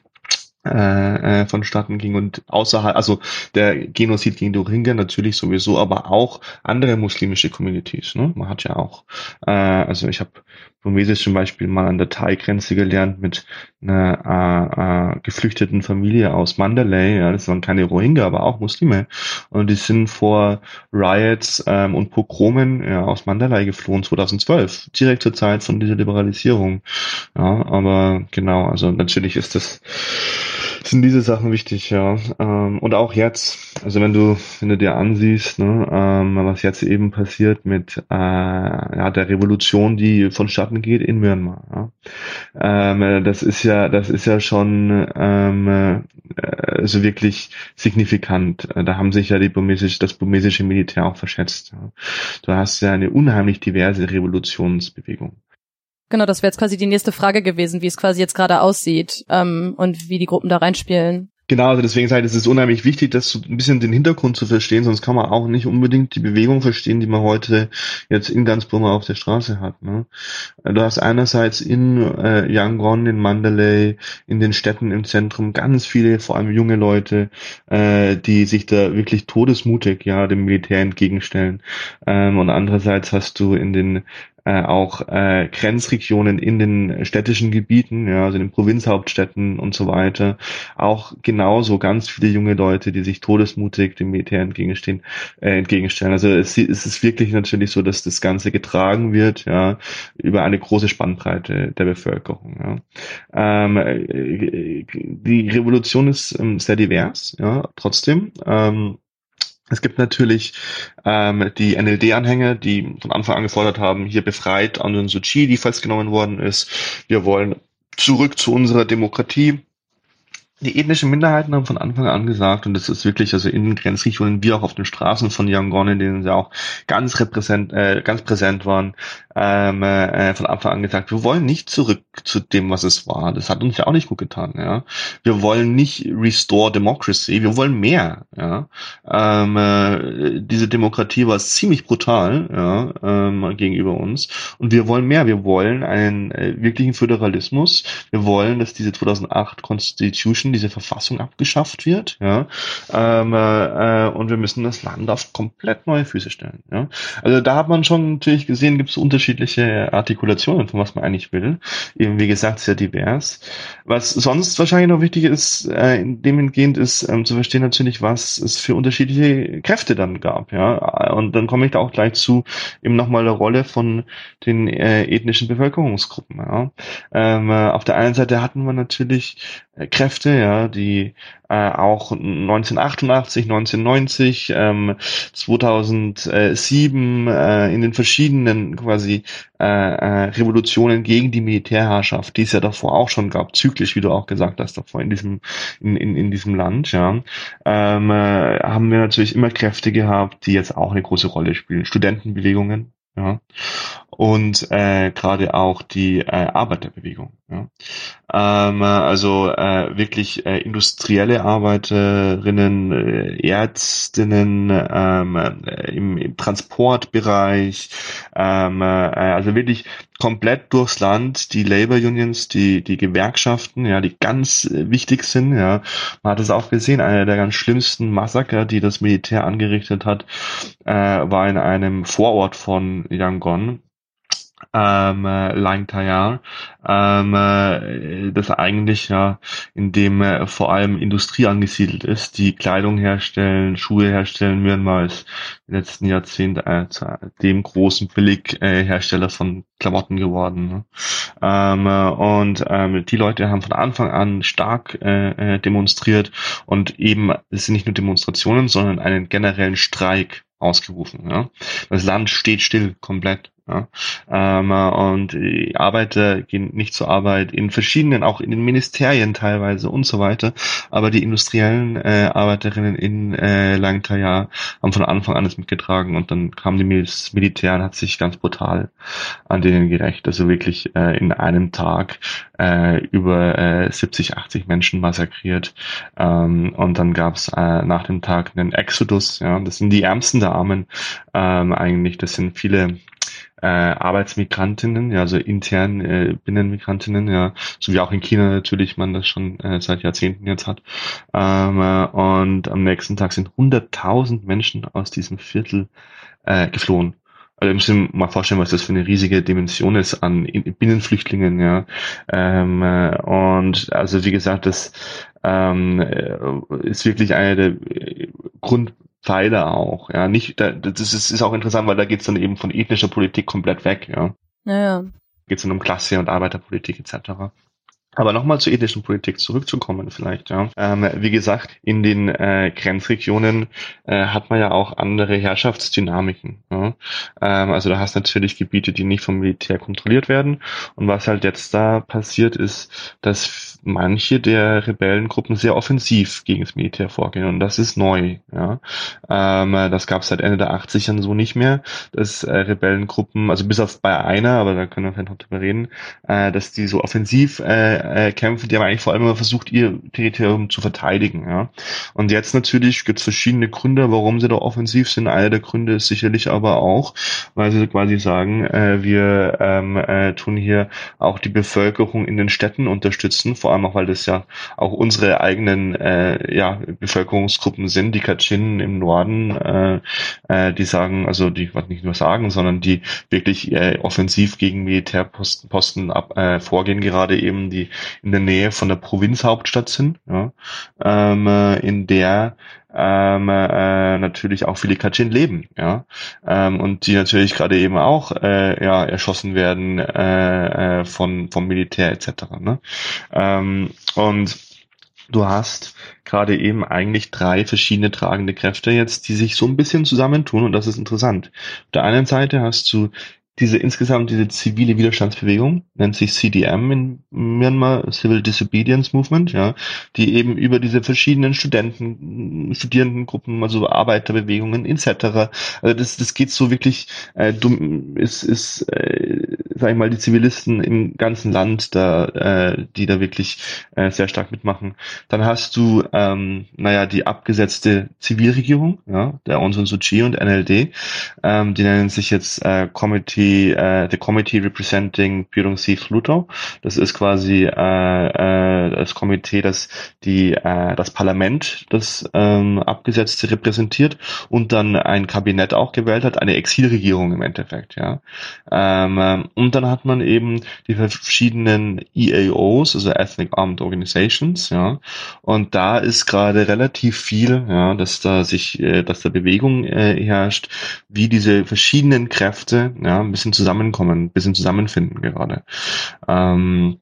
äh, äh, vonstatten ging und außerhalb, also der Genozid gegen die Rohingya natürlich sowieso, aber auch andere muslimische Communities. Ne? Man hat ja auch, äh, also ich habe Burmesisch zum Beispiel mal an der Thai-Grenze gelernt mit einer äh, äh, geflüchteten Familie aus Mandalay. Ja, das waren keine Rohingya, aber auch Muslime. Und die sind vor Riots ähm, und Pogromen ja, aus Mandalay geflohen 2012, direkt zur Zeit von dieser Liberalisierung. Ja, aber genau, also natürlich ist das sind diese Sachen wichtig, ja. Ähm, und auch jetzt, also wenn du, wenn du dir ansiehst, ne, ähm, was jetzt eben passiert mit äh, ja, der Revolution, die vonstatten geht in Myanmar. Ja. Ähm, das ist ja, das ist ja schon ähm, äh, also wirklich signifikant. Da haben sich ja die burmesische, das burmesische Militär auch verschätzt. Ja. Du hast ja eine unheimlich diverse Revolutionsbewegung. Genau, das wäre jetzt quasi die nächste Frage gewesen, wie es quasi jetzt gerade aussieht ähm, und wie die Gruppen da reinspielen. Genau, also deswegen sage ich, es ist unheimlich wichtig, das so ein bisschen den Hintergrund zu verstehen, sonst kann man auch nicht unbedingt die Bewegung verstehen, die man heute jetzt in ganz Burma auf der Straße hat. Ne? Du hast einerseits in äh, Yangon, in Mandalay, in den Städten im Zentrum ganz viele, vor allem junge Leute, äh, die sich da wirklich todesmutig ja dem Militär entgegenstellen. Ähm, und andererseits hast du in den äh, auch äh, Grenzregionen in den städtischen Gebieten, ja, also in den Provinzhauptstädten und so weiter, auch genauso ganz viele junge Leute, die sich todesmutig dem Militär entgegenstehen, äh, entgegenstellen. Also es, es ist wirklich natürlich so, dass das Ganze getragen wird, ja, über eine große Spannbreite der Bevölkerung. Ja. Ähm, äh, die Revolution ist ähm, sehr divers, ja, trotzdem. Ähm, es gibt natürlich ähm, die NLD-Anhänger, die von Anfang an gefordert haben, hier befreit Aung San Suu Kyi, die festgenommen worden ist. Wir wollen zurück zu unserer Demokratie. Die ethnischen Minderheiten haben von Anfang an gesagt, und das ist wirklich, also in den Grenzregionen, wie auch auf den Straßen von Yangon, in denen sie auch ganz, repräsent, äh, ganz präsent waren, ähm, äh, von Anfang an gesagt, wir wollen nicht zurück zu dem, was es war. Das hat uns ja auch nicht gut getan. Ja, wir wollen nicht restore democracy, wir wollen mehr. Ja, ähm, äh, diese Demokratie war ziemlich brutal ja, ähm, gegenüber uns und wir wollen mehr. Wir wollen einen äh, wirklichen Föderalismus. Wir wollen, dass diese 2008 Constitution, diese Verfassung abgeschafft wird. Ja, ähm, äh, und wir müssen das Land auf komplett neue Füße stellen. Ja, also da hat man schon natürlich gesehen, gibt es unterschiedliche Artikulationen, von was man eigentlich will. Eben, wie gesagt, sehr divers. Was sonst wahrscheinlich noch wichtig ist, äh, demgehend ist ähm, zu verstehen natürlich, was es für unterschiedliche Kräfte dann gab. Ja, und dann komme ich da auch gleich zu eben nochmal der Rolle von den äh, ethnischen Bevölkerungsgruppen. Ja. Ähm, äh, auf der einen Seite hatten wir natürlich Kräfte, ja, die äh, auch 1988, 1990, ähm, 2007 äh, in den verschiedenen quasi äh, äh, Revolutionen gegen die Militärherrschaft, die es ja davor auch schon gab, zyklisch, wie du auch gesagt hast, davor in diesem in, in, in diesem Land, ja, ähm, äh, haben wir natürlich immer Kräfte gehabt, die jetzt auch eine große Rolle spielen. Studentenbewegungen, ja, und äh, gerade auch die äh, Arbeiterbewegung. Ja. Ähm, also äh, wirklich äh, industrielle Arbeiterinnen, äh, Ärztinnen ähm, äh, im, im Transportbereich, ähm, äh, also wirklich komplett durchs Land die Labor Unions, die die Gewerkschaften, ja, die ganz äh, wichtig sind. Ja, man hat es auch gesehen. Einer der ganz schlimmsten Massaker, die das Militär angerichtet hat, äh, war in einem Vorort von Yangon ähm, äh, Langtayar, ähm, äh, das eigentlich ja in dem äh, vor allem Industrie angesiedelt ist, die Kleidung herstellen, Schuhe herstellen. Myanmar ist in letzten Jahrzehnten äh, zu dem großen Billighersteller äh, von Klamotten geworden. Ne? Ähm, äh, und ähm, die Leute haben von Anfang an stark äh demonstriert und eben es sind nicht nur Demonstrationen, sondern einen generellen Streik ausgerufen. Ja? Das Land steht still komplett. Ja? Ähm, und die Arbeiter gehen nicht zur Arbeit in verschiedenen, auch in den Ministerien teilweise und so weiter. Aber die industriellen äh, Arbeiterinnen in äh, Langtaya haben von Anfang an das mitgetragen und dann kam die das Militär und hat sich ganz brutal an denen gerecht. Also wirklich äh, in einem Tag äh, über äh, 70, 80 Menschen massakriert. Ähm, und dann gab es äh, nach dem Tag einen Exodus. Ja, das sind die Ärmsten der Armen ähm, eigentlich. Das sind viele äh, Arbeitsmigrantinnen, ja, also intern äh, Binnenmigrantinnen, ja, so wie auch in China natürlich man das schon äh, seit Jahrzehnten jetzt hat. Ähm, äh, und am nächsten Tag sind 100.000 Menschen aus diesem Viertel äh, geflohen Also ihr müsst mal vorstellen, was das für eine riesige Dimension ist an Binnenflüchtlingen, ja. Ähm, äh, und also wie gesagt, das ähm, äh, ist wirklich eine der Grundpfeiler auch, ja. Nicht, das ist, ist auch interessant, weil da geht's dann eben von ethnischer Politik komplett weg, ja. Naja. Geht es dann um Klasse- und Arbeiterpolitik etc. Aber nochmal zur ethischen Politik zurückzukommen vielleicht, ja. Ähm, wie gesagt, in den äh, Grenzregionen äh, hat man ja auch andere Herrschaftsdynamiken. Ja? Ähm, also da hast du natürlich Gebiete, die nicht vom Militär kontrolliert werden. Und was halt jetzt da passiert ist, dass manche der Rebellengruppen sehr offensiv gegen das Militär vorgehen. Und das ist neu. Ja? Ähm, das gab es seit Ende der 80ern so nicht mehr, dass äh, Rebellengruppen, also bis auf bei einer, aber da können wir vielleicht noch drüber reden, äh, dass die so offensiv äh, äh, Kämpfe, die haben eigentlich vor allem immer versucht, ihr Territorium zu verteidigen. Ja. Und jetzt natürlich gibt es verschiedene Gründe, warum sie da offensiv sind. Einer der Gründe ist sicherlich aber auch, weil sie quasi sagen, äh, wir ähm, äh, tun hier auch die Bevölkerung in den Städten unterstützen, vor allem auch, weil das ja auch unsere eigenen äh, ja, Bevölkerungsgruppen sind, die Kachin im Norden, äh, äh, die sagen, also die was nicht nur sagen, sondern die wirklich äh, offensiv gegen Militärposten Posten ab, äh, vorgehen, gerade eben die in der Nähe von der Provinzhauptstadt sind, ja, ähm, äh, in der ähm, äh, natürlich auch viele Kachin leben, ja, ähm, und die natürlich gerade eben auch äh, ja erschossen werden äh, äh, von vom Militär etc. Ne? Ähm, und du hast gerade eben eigentlich drei verschiedene tragende Kräfte jetzt, die sich so ein bisschen zusammentun und das ist interessant. Auf der einen Seite hast du diese insgesamt diese zivile Widerstandsbewegung nennt sich CDM in Myanmar Civil Disobedience Movement, ja, die eben über diese verschiedenen Studenten, Studierendengruppen, also Arbeiterbewegungen etc. Also das das geht so wirklich äh, dumm ist ist äh, sag ich mal die Zivilisten im ganzen Land da äh, die da wirklich äh, sehr stark mitmachen. Dann hast du ähm, naja die abgesetzte Zivilregierung, ja, der Aung San Suu Kyi und NLD, ähm, die nennen sich jetzt äh, Committee die äh, the Committee Representing Pyrongsi Fluto. Das ist quasi äh, äh, das Komitee, das die äh, das Parlament, das ähm, Abgesetzte repräsentiert und dann ein Kabinett auch gewählt hat, eine Exilregierung im Endeffekt, ja. Ähm, ähm und dann hat man eben die verschiedenen EAOs, also Ethnic Armed Organizations, ja. Und da ist gerade relativ viel, ja, dass da sich, äh, dass da Bewegung äh, herrscht, wie diese verschiedenen Kräfte, ja, bisschen zusammenkommen, ein bisschen zusammenfinden gerade. Ähm,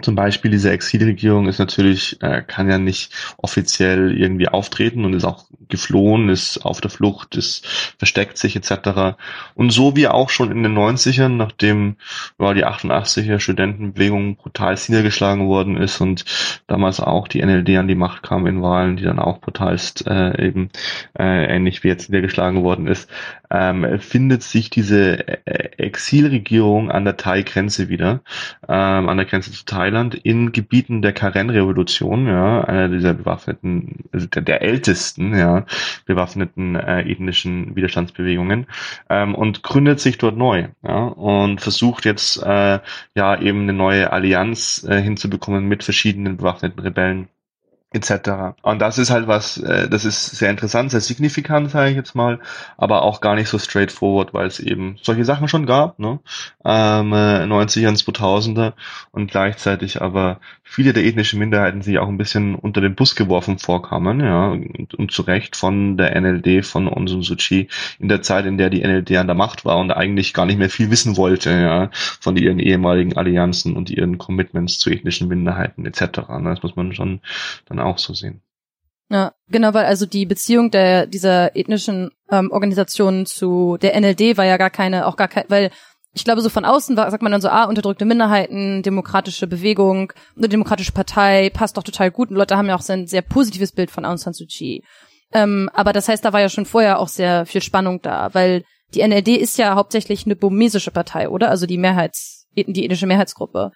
zum Beispiel diese Exilregierung ist natürlich, äh, kann ja nicht offiziell irgendwie auftreten und ist auch geflohen, ist auf der Flucht, ist versteckt sich etc. Und so wie auch schon in den 90ern, nachdem ja, die 88er Studentenbewegung brutal niedergeschlagen worden ist und damals auch die NLD an die Macht kam in Wahlen, die dann auch brutalst äh, eben äh, ähnlich wie jetzt niedergeschlagen worden ist, ähm, findet sich diese äh, Exilregierung an der Thai-Grenze wieder, ähm, an der Grenze zu Thailand, in Gebieten der Karen-Revolution, ja, einer dieser bewaffneten, also der, der ältesten, ja, bewaffneten äh, ethnischen Widerstandsbewegungen, ähm, und gründet sich dort neu, ja, und versucht jetzt, äh, ja, eben eine neue Allianz äh, hinzubekommen mit verschiedenen bewaffneten Rebellen etc. Und das ist halt was, äh, das ist sehr interessant, sehr signifikant, sage ich jetzt mal, aber auch gar nicht so straightforward, weil es eben solche Sachen schon gab, ne? Ähm, äh, 90er und 2000er und gleichzeitig aber viele der ethnischen Minderheiten sich auch ein bisschen unter den Bus geworfen vorkamen, ja, und, und zu Recht von der NLD, von Aung Suu Kyi in der Zeit, in der die NLD an der Macht war und eigentlich gar nicht mehr viel wissen wollte, ja, von ihren ehemaligen Allianzen und ihren Commitments zu ethnischen Minderheiten etc. Ne? Das muss man schon dann auch so sehen. Ja, genau, weil also die Beziehung der dieser ethnischen ähm, Organisationen zu der NLD war ja gar keine, auch gar kein, weil ich glaube, so von außen war, sagt man dann so, ah, unterdrückte Minderheiten, demokratische Bewegung, eine demokratische Partei, passt doch total gut. Und Leute haben ja auch ein sehr positives Bild von Aung San Suu Kyi. Ähm, aber das heißt, da war ja schon vorher auch sehr viel Spannung da, weil die NLD ist ja hauptsächlich eine burmesische Partei, oder? Also die Mehrheits, die ethnische Mehrheitsgruppe.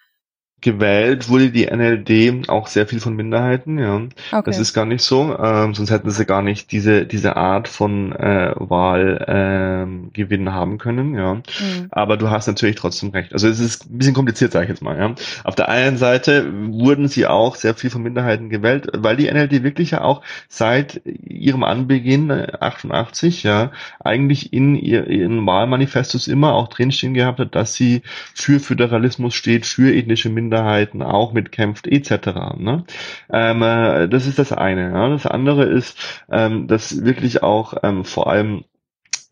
Gewählt wurde die NLD auch sehr viel von Minderheiten, ja. Okay. Das ist gar nicht so, ähm, sonst hätten sie gar nicht diese diese Art von äh, Wahlgewinn ähm, haben können, ja. Mhm. Aber du hast natürlich trotzdem recht. Also es ist ein bisschen kompliziert, sage ich jetzt mal, ja. Auf der einen Seite wurden sie auch sehr viel von Minderheiten gewählt, weil die NLD wirklich ja auch seit ihrem Anbeginn 88 äh, ja eigentlich in ihr, ihren Wahlmanifestos immer auch drinstehen gehabt hat, dass sie für Föderalismus steht, für ethnische Minderheiten Minderheiten auch mitkämpft etc. Ne? Ähm, äh, das ist das eine. Ja? Das andere ist, ähm, dass wirklich auch ähm, vor allem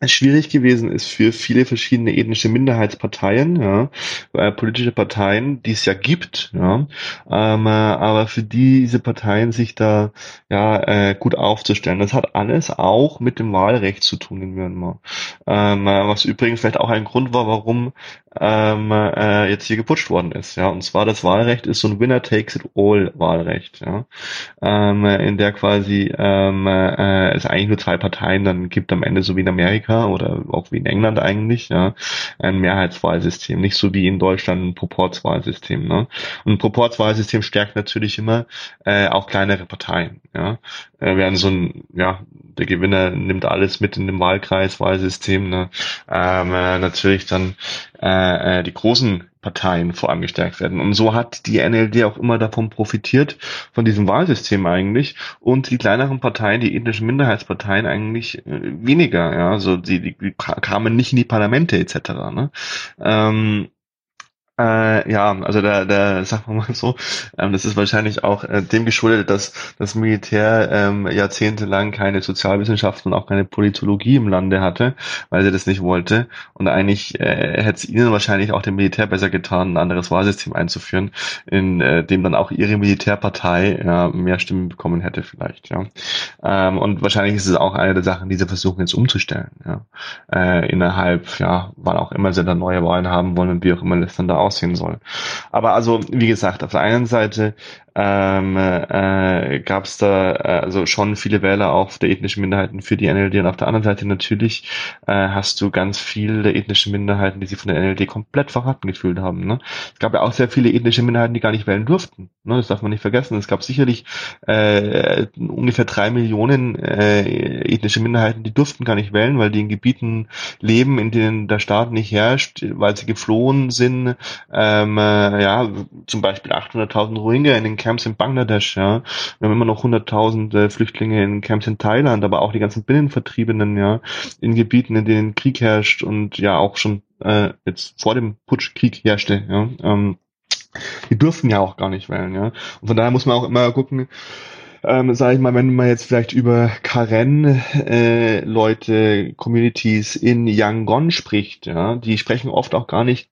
schwierig gewesen ist für viele verschiedene ethnische Minderheitsparteien, ja, äh, politische Parteien, die es ja gibt, ja, ähm, äh, aber für diese Parteien sich da ja äh, gut aufzustellen. Das hat alles auch mit dem Wahlrecht zu tun in Myanmar, ähm, äh, was übrigens vielleicht auch ein Grund war, warum ähm, äh, jetzt hier geputscht worden ist. Ja, und zwar das Wahlrecht ist so ein Winner takes it all Wahlrecht, ja, ähm, in der quasi ähm, äh, es eigentlich nur zwei Parteien dann gibt am Ende, so wie in Amerika oder auch wie in England eigentlich, ja, ein Mehrheitswahlsystem, nicht so wie in Deutschland ein Proporzwahlsystem. Ne? Und ein Proporzwahlsystem stärkt natürlich immer äh, auch kleinere Parteien. Ja, äh, während so ein ja der Gewinner nimmt alles mit in dem Wahlkreiswahlsystem, ne? ähm, äh, natürlich dann äh, äh, die großen Parteien vor allem gestärkt werden. Und so hat die NLD auch immer davon profitiert, von diesem Wahlsystem eigentlich, und die kleineren Parteien, die ethnischen Minderheitsparteien eigentlich äh, weniger, ja, also die, die kamen nicht in die Parlamente etc. Ne? Ähm, äh, ja, also da, da sagen wir mal so, ähm, das ist wahrscheinlich auch äh, dem geschuldet, dass das Militär ähm, jahrzehntelang keine Sozialwissenschaften und auch keine Politologie im Lande hatte, weil sie das nicht wollte. Und eigentlich äh, hätte es ihnen wahrscheinlich auch dem Militär besser getan, ein anderes Wahlsystem einzuführen, in äh, dem dann auch ihre Militärpartei ja, mehr Stimmen bekommen hätte vielleicht. Ja, ähm, und wahrscheinlich ist es auch eine der Sachen, die sie versuchen jetzt umzustellen. Ja, äh, innerhalb, ja, wann auch immer sie dann neue Wahlen haben wollen und wie auch immer das dann da aussehen soll. Aber also, wie gesagt, auf der einen Seite ähm, äh, gab es da äh, also schon viele Wähler auch der ethnischen Minderheiten für die NLD und auf der anderen Seite natürlich äh, hast du ganz viele ethnische Minderheiten, die sich von der NLD komplett verraten gefühlt haben. Ne? Es gab ja auch sehr viele ethnische Minderheiten, die gar nicht wählen durften. Ne? Das darf man nicht vergessen. Es gab sicherlich äh, ungefähr drei Millionen äh, ethnische Minderheiten, die durften gar nicht wählen, weil die in Gebieten leben, in denen der Staat nicht herrscht, weil sie geflohen sind. Ähm, äh, ja, zum Beispiel 800.000 Rohingya in den Camps in Bangladesch, ja. Wir haben immer noch 100.000 äh, Flüchtlinge in Camps in Thailand, aber auch die ganzen Binnenvertriebenen, ja, in Gebieten, in denen Krieg herrscht und ja auch schon äh, jetzt vor dem Putsch Krieg herrschte, ja. Ähm, die dürfen ja auch gar nicht wählen, ja. Und von daher muss man auch immer gucken, ähm, sage ich mal, wenn man jetzt vielleicht über Karen äh, Communities in Yangon spricht, ja, die sprechen oft auch gar nicht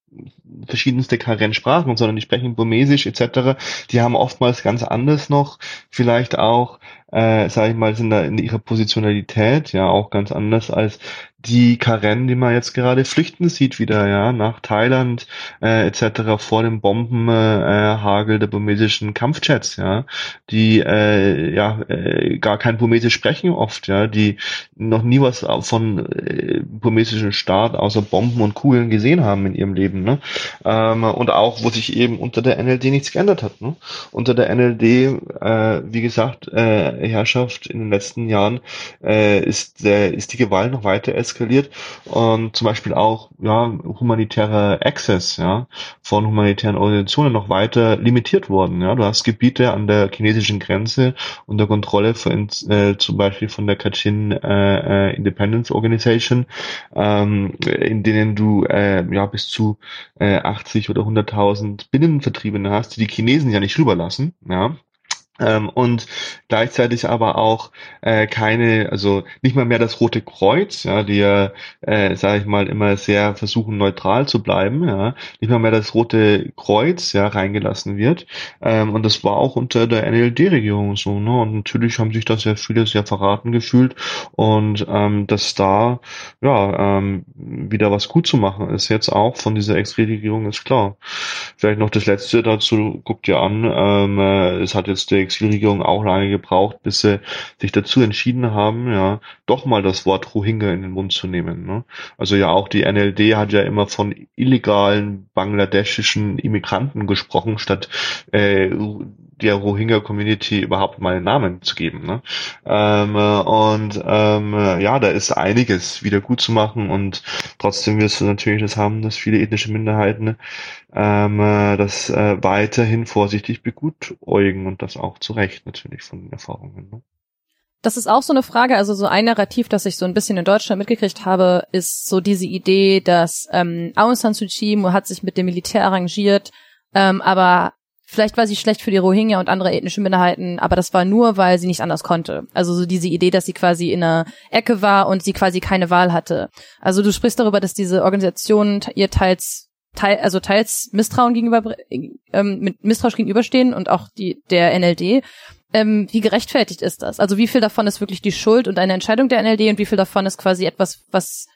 verschiedenste Karen-Sprachen, sondern die sprechen Burmesisch etc. Die haben oftmals ganz anders noch, vielleicht auch, äh, sage ich mal, sind da in ihrer Positionalität ja auch ganz anders als die Karen, die man jetzt gerade flüchten sieht wieder, ja, nach Thailand äh, etc. vor dem Bombenhagel äh, der burmesischen Kampfjets, ja, die äh, ja äh, gar kein Burmesisch sprechen oft, ja, die noch nie was von äh, burmesischen Staat außer Bomben und Kugeln gesehen haben in ihrem Leben, ne? Ähm, und auch, wo sich eben unter der NLD nichts geändert hat, ne? Unter der NLD, äh, wie gesagt, äh, Herrschaft in den letzten Jahren äh, ist, äh, ist die Gewalt noch weiter eskaliert eskaliert und zum Beispiel auch ja humanitärer Access ja von humanitären Organisationen noch weiter limitiert worden. Ja, du hast Gebiete an der chinesischen Grenze unter Kontrolle von äh, zum Beispiel von der Kachin äh, äh, Independence Organization, ähm, in denen du äh, ja bis zu äh, 80 oder 100.000 Binnenvertriebene hast, die die Chinesen ja nicht rüberlassen. Ja, ähm, und gleichzeitig aber auch äh, keine, also nicht mal mehr das Rote Kreuz, ja, die ja, äh, sage ich mal, immer sehr versuchen neutral zu bleiben, ja, nicht mal mehr das Rote Kreuz ja reingelassen wird. Ähm, und das war auch unter der NLD-Regierung so, ne? Und natürlich haben sich da sehr viele sehr verraten gefühlt und ähm, dass da ja ähm, wieder was gut zu machen ist jetzt auch von dieser Ex-Regierung ist klar. Vielleicht noch das letzte dazu, guckt ihr an, ähm, äh, es hat jetzt der Exilregierung auch lange gebraucht, bis sie sich dazu entschieden haben, ja, doch mal das Wort Rohingya in den Mund zu nehmen. Ne? Also ja, auch die NLD hat ja immer von illegalen bangladeschischen Immigranten gesprochen, statt äh, der Rohingya-Community überhaupt mal einen Namen zu geben. Ne? Ähm, und ähm, ja, da ist einiges wieder gut zu machen und trotzdem wirst du natürlich das haben, dass viele ethnische Minderheiten ähm, das äh, weiterhin vorsichtig begutäugen und das auch zu Recht natürlich von den Erfahrungen. Ne? Das ist auch so eine Frage, also so ein Narrativ, das ich so ein bisschen in Deutschland mitgekriegt habe, ist so diese Idee, dass ähm, Aung San Suu Kyi hat sich mit dem Militär arrangiert, ähm, aber vielleicht war sie schlecht für die Rohingya und andere ethnische Minderheiten, aber das war nur, weil sie nicht anders konnte. Also so diese Idee, dass sie quasi in einer Ecke war und sie quasi keine Wahl hatte. Also du sprichst darüber, dass diese Organisationen ihr teils teil, also teils Misstrauen gegenüber ähm, mit Misstrauisch gegenüberstehen und auch die der NLD ähm, wie gerechtfertigt ist das? Also wie viel davon ist wirklich die Schuld und eine Entscheidung der NLD und wie viel davon ist quasi etwas, was,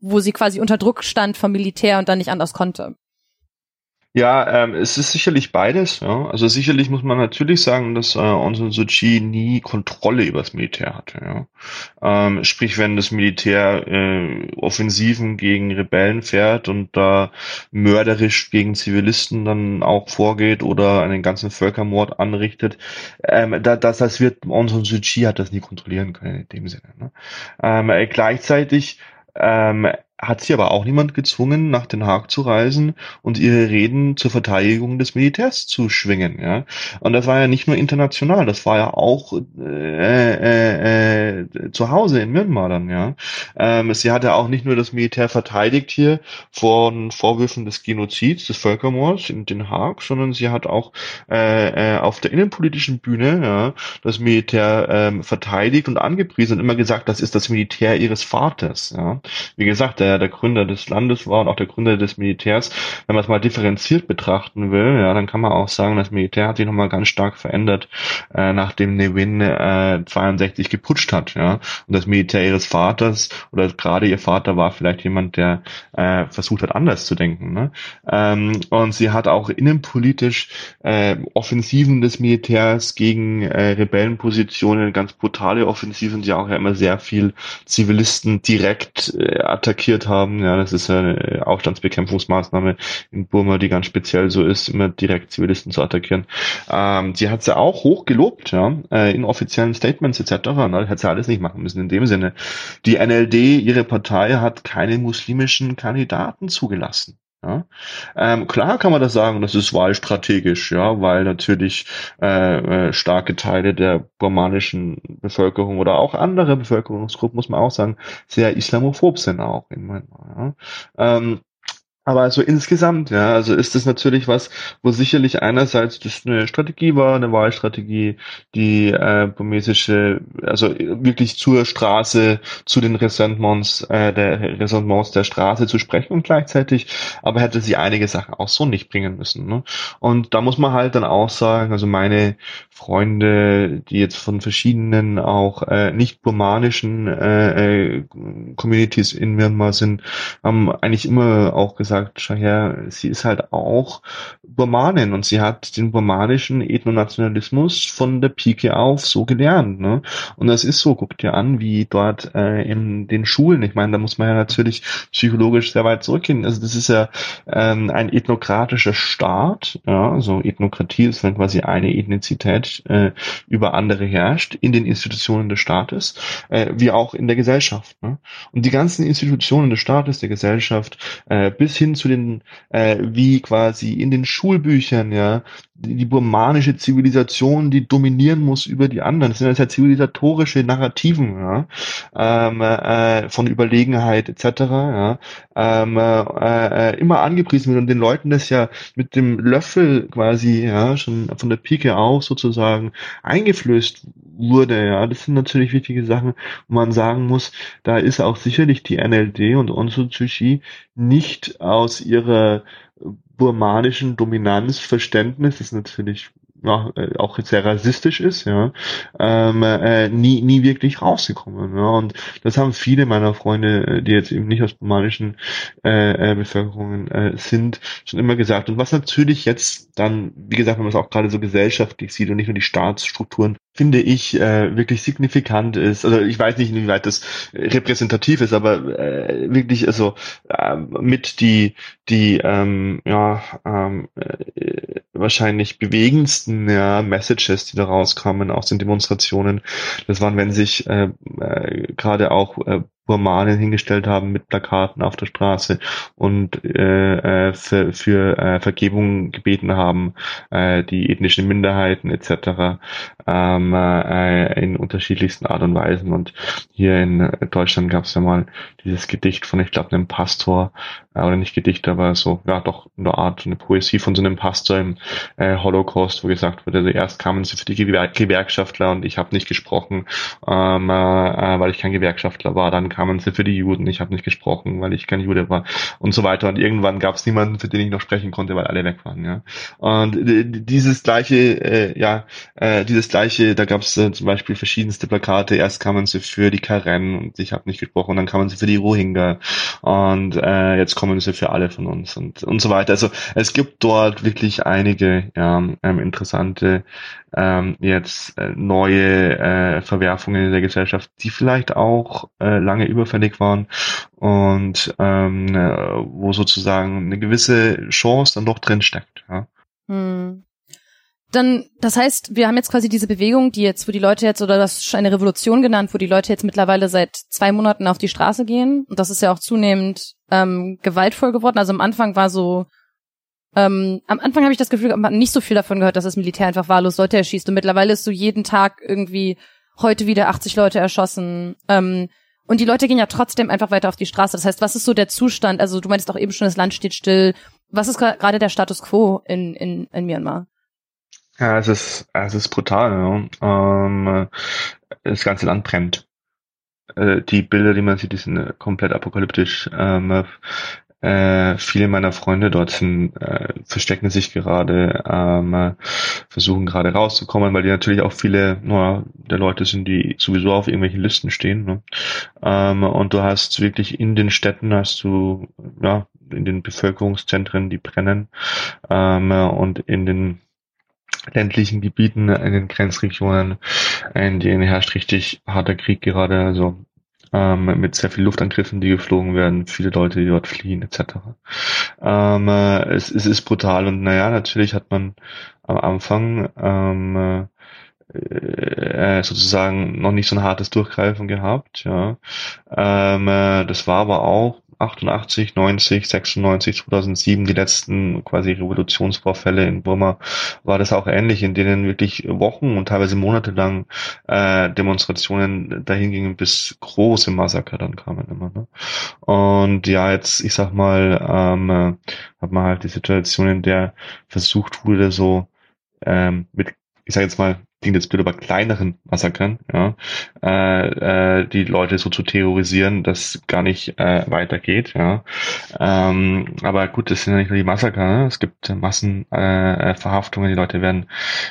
wo sie quasi unter Druck stand vom Militär und dann nicht anders konnte? Ja, ähm, es ist sicherlich beides. Ja. Also sicherlich muss man natürlich sagen, dass äh, Aung San Suu Kyi nie Kontrolle über das Militär hatte. Ja. Ähm, sprich, wenn das Militär äh, Offensiven gegen Rebellen fährt und da mörderisch gegen Zivilisten dann auch vorgeht oder einen ganzen Völkermord anrichtet, ähm, da, das, das wird Aung San Suu Kyi hat das nie kontrollieren können in dem Sinne. Ne. Ähm, äh, gleichzeitig ähm, hat sie aber auch niemand gezwungen, nach Den Haag zu reisen und ihre Reden zur Verteidigung des Militärs zu schwingen. Ja? Und das war ja nicht nur international, das war ja auch äh, äh, äh, zu Hause in Myanmar dann. Ja? Ähm, sie hatte auch nicht nur das Militär verteidigt hier von Vorwürfen des Genozids, des Völkermords in Den Haag, sondern sie hat auch äh, äh, auf der innenpolitischen Bühne ja, das Militär äh, verteidigt und angepriesen und immer gesagt, das ist das Militär ihres Vaters. Ja? Wie gesagt, der der Gründer des Landes war und auch der Gründer des Militärs, wenn man es mal differenziert betrachten will, ja, dann kann man auch sagen, das Militär hat sich nochmal ganz stark verändert, äh, nachdem Nevin äh, 62 geputscht hat, ja. Und das Militär ihres Vaters oder gerade ihr Vater war vielleicht jemand, der äh, versucht hat, anders zu denken. Ne? Ähm, und sie hat auch innenpolitisch äh, Offensiven des Militärs gegen äh, Rebellenpositionen, ganz brutale Offensiven, die auch ja immer sehr viel Zivilisten direkt äh, attackiert attackiert haben. Ja, das ist eine Aufstandsbekämpfungsmaßnahme in Burma, die ganz speziell so ist, immer direkt Zivilisten zu attackieren. Ähm, sie hat sie auch hoch gelobt, ja, äh, in offiziellen Statements etc. Ne, hat sie alles nicht machen müssen in dem Sinne. Die NLD, ihre Partei, hat keine muslimischen Kandidaten zugelassen. Ja. Ähm, klar kann man das sagen, das ist wahlstrategisch, ja, weil natürlich äh, äh, starke Teile der burmanischen Bevölkerung oder auch andere Bevölkerungsgruppen, muss man auch sagen, sehr islamophob sind auch Myanmar. Ja. Ähm, aber also insgesamt, ja, also ist es natürlich was, wo sicherlich einerseits das eine Strategie war, eine Wahlstrategie, die äh, burmesische, also wirklich zur Straße, zu den Ressentiments, äh, der Ressentiments der Straße zu sprechen und gleichzeitig, aber hätte sie einige Sachen auch so nicht bringen müssen. Ne? Und da muss man halt dann auch sagen, also meine Freunde, die jetzt von verschiedenen auch äh, nicht burmanischen äh, äh, Communities in Myanmar sind, haben eigentlich immer auch gesagt, gesagt, schau her, sie ist halt auch Burmanin und sie hat den burmanischen Ethnonationalismus von der Pike auf so gelernt. Ne? Und das ist so, guck dir an, wie dort äh, in den Schulen, ich meine, da muss man ja natürlich psychologisch sehr weit zurückgehen. Also das ist ja ähm, ein ethnokratischer Staat, ja, also Ethnokratie ist, wenn quasi eine Ethnizität äh, über andere herrscht, in den Institutionen des Staates, äh, wie auch in der Gesellschaft. Ne? Und die ganzen Institutionen des Staates, der Gesellschaft, äh, bis hin hin zu den, äh, wie quasi in den Schulbüchern, ja, die, burmanische Zivilisation, die dominieren muss über die anderen. Das sind ja zivilisatorische Narrativen, ja, ähm, äh, von Überlegenheit etc., ja, ähm, äh, äh, immer angepriesen wird und den Leuten das ja mit dem Löffel quasi, ja, schon von der Pike auf sozusagen eingeflößt wurde, ja. Das sind natürlich wichtige Sachen, wo man sagen muss, da ist auch sicherlich die NLD und Onsu Tsushi nicht aus ihrer burmanischen Dominanzverständnis, ist natürlich ja, äh, auch sehr rassistisch ist, ja, ähm, äh, nie, nie wirklich rausgekommen. Ja. Und das haben viele meiner Freunde, äh, die jetzt eben nicht aus romanischen äh, äh, Bevölkerungen äh, sind, schon immer gesagt. Und was natürlich jetzt dann, wie gesagt, wenn man es auch gerade so gesellschaftlich sieht und nicht nur die Staatsstrukturen, finde ich, äh, wirklich signifikant ist. Also ich weiß nicht, inwieweit das repräsentativ ist, aber äh, wirklich, also äh, mit die, die ähm, ja, ähm, äh, wahrscheinlich bewegendsten ja, Messages, die da rauskommen aus den Demonstrationen, das waren, wenn sich äh, äh, gerade auch äh, Burmanen hingestellt haben mit Plakaten auf der Straße und äh, äh, für, für äh, Vergebung gebeten haben, äh, die ethnischen Minderheiten etc. Ähm, äh, in unterschiedlichsten Art und Weisen. Und hier in Deutschland gab es ja mal dieses Gedicht von, ich glaube, einem Pastor, äh, oder nicht Gedicht, aber so, ja doch, in der Art, eine Poesie von so einem Pastor im äh, Holocaust, wo gesagt wurde, also erst kamen sie für die Gewer Gewerkschaftler und ich habe nicht gesprochen, ähm, äh, weil ich kein Gewerkschaftler war. Dann kamen sie für die Juden, ich habe nicht gesprochen, weil ich kein Jude war und so weiter. Und irgendwann gab es niemanden, für den ich noch sprechen konnte, weil alle weg waren. Ja. Und dieses gleiche, äh, ja, äh, dieses gleiche, da gab es äh, zum Beispiel verschiedenste Plakate. Erst kamen sie für die Karen und ich habe nicht gesprochen, dann kamen sie für die Rohingya und äh, jetzt kommen sie für alle von uns und und so weiter. Also es gibt dort wirklich einige ja, ähm, interessante ähm, jetzt äh, neue äh, Verwerfungen in der Gesellschaft, die vielleicht auch äh, lange überfällig waren und ähm, äh, wo sozusagen eine gewisse Chance dann doch drin steckt. Ja. Hm. Dann, das heißt, wir haben jetzt quasi diese Bewegung, die jetzt, wo die Leute jetzt, oder das ist eine Revolution genannt, wo die Leute jetzt mittlerweile seit zwei Monaten auf die Straße gehen. Und das ist ja auch zunehmend ähm, gewaltvoll geworden. Also am Anfang war so, ähm, am Anfang habe ich das Gefühl, man hat nicht so viel davon gehört, dass das Militär einfach wahllos Leute erschießt. Und mittlerweile ist so jeden Tag irgendwie heute wieder 80 Leute erschossen. Ähm, und die Leute gehen ja trotzdem einfach weiter auf die Straße. Das heißt, was ist so der Zustand? Also du meinst auch eben schon, das Land steht still. Was ist gerade der Status quo in, in, in Myanmar? Ja, es ist, es ist brutal. Ja. Ähm, das ganze Land brennt. Äh, die Bilder, die man sieht, die sind äh, komplett apokalyptisch. Ähm, äh, viele meiner Freunde dort sind, äh, verstecken sich gerade, ähm, versuchen gerade rauszukommen, weil die natürlich auch viele naja, der Leute sind, die sowieso auf irgendwelchen Listen stehen. Ne? Ähm, und du hast wirklich in den Städten hast du, ja, in den Bevölkerungszentren, die brennen ähm, und in den ländlichen Gebieten, in den Grenzregionen, in denen herrscht richtig harter Krieg gerade, also ähm, mit sehr viel Luftangriffen, die geflogen werden, viele Leute, die dort fliehen, etc. Ähm, äh, es, es ist brutal und naja, natürlich hat man am Anfang ähm, äh, sozusagen noch nicht so ein hartes Durchgreifen gehabt, ja. Ähm, äh, das war aber auch 88, 90, 96, 2007, die letzten quasi Revolutionsvorfälle in Burma, war das auch ähnlich, in denen wirklich Wochen und teilweise Monate lang äh, Demonstrationen dahin gingen, bis große Massaker dann kamen immer. Ne? Und ja, jetzt, ich sag mal, ähm, äh, hat man halt die Situation, in der versucht wurde, so ähm, mit, ich sag jetzt mal, klingt jetzt blöd, aber kleineren Massakern, ja, äh, äh, die Leute so zu terrorisieren, dass gar nicht äh, weitergeht, ja. Ähm, aber gut, das sind ja nicht nur die Massaker, ne? es gibt Massenverhaftungen, äh, Verhaftungen, die Leute werden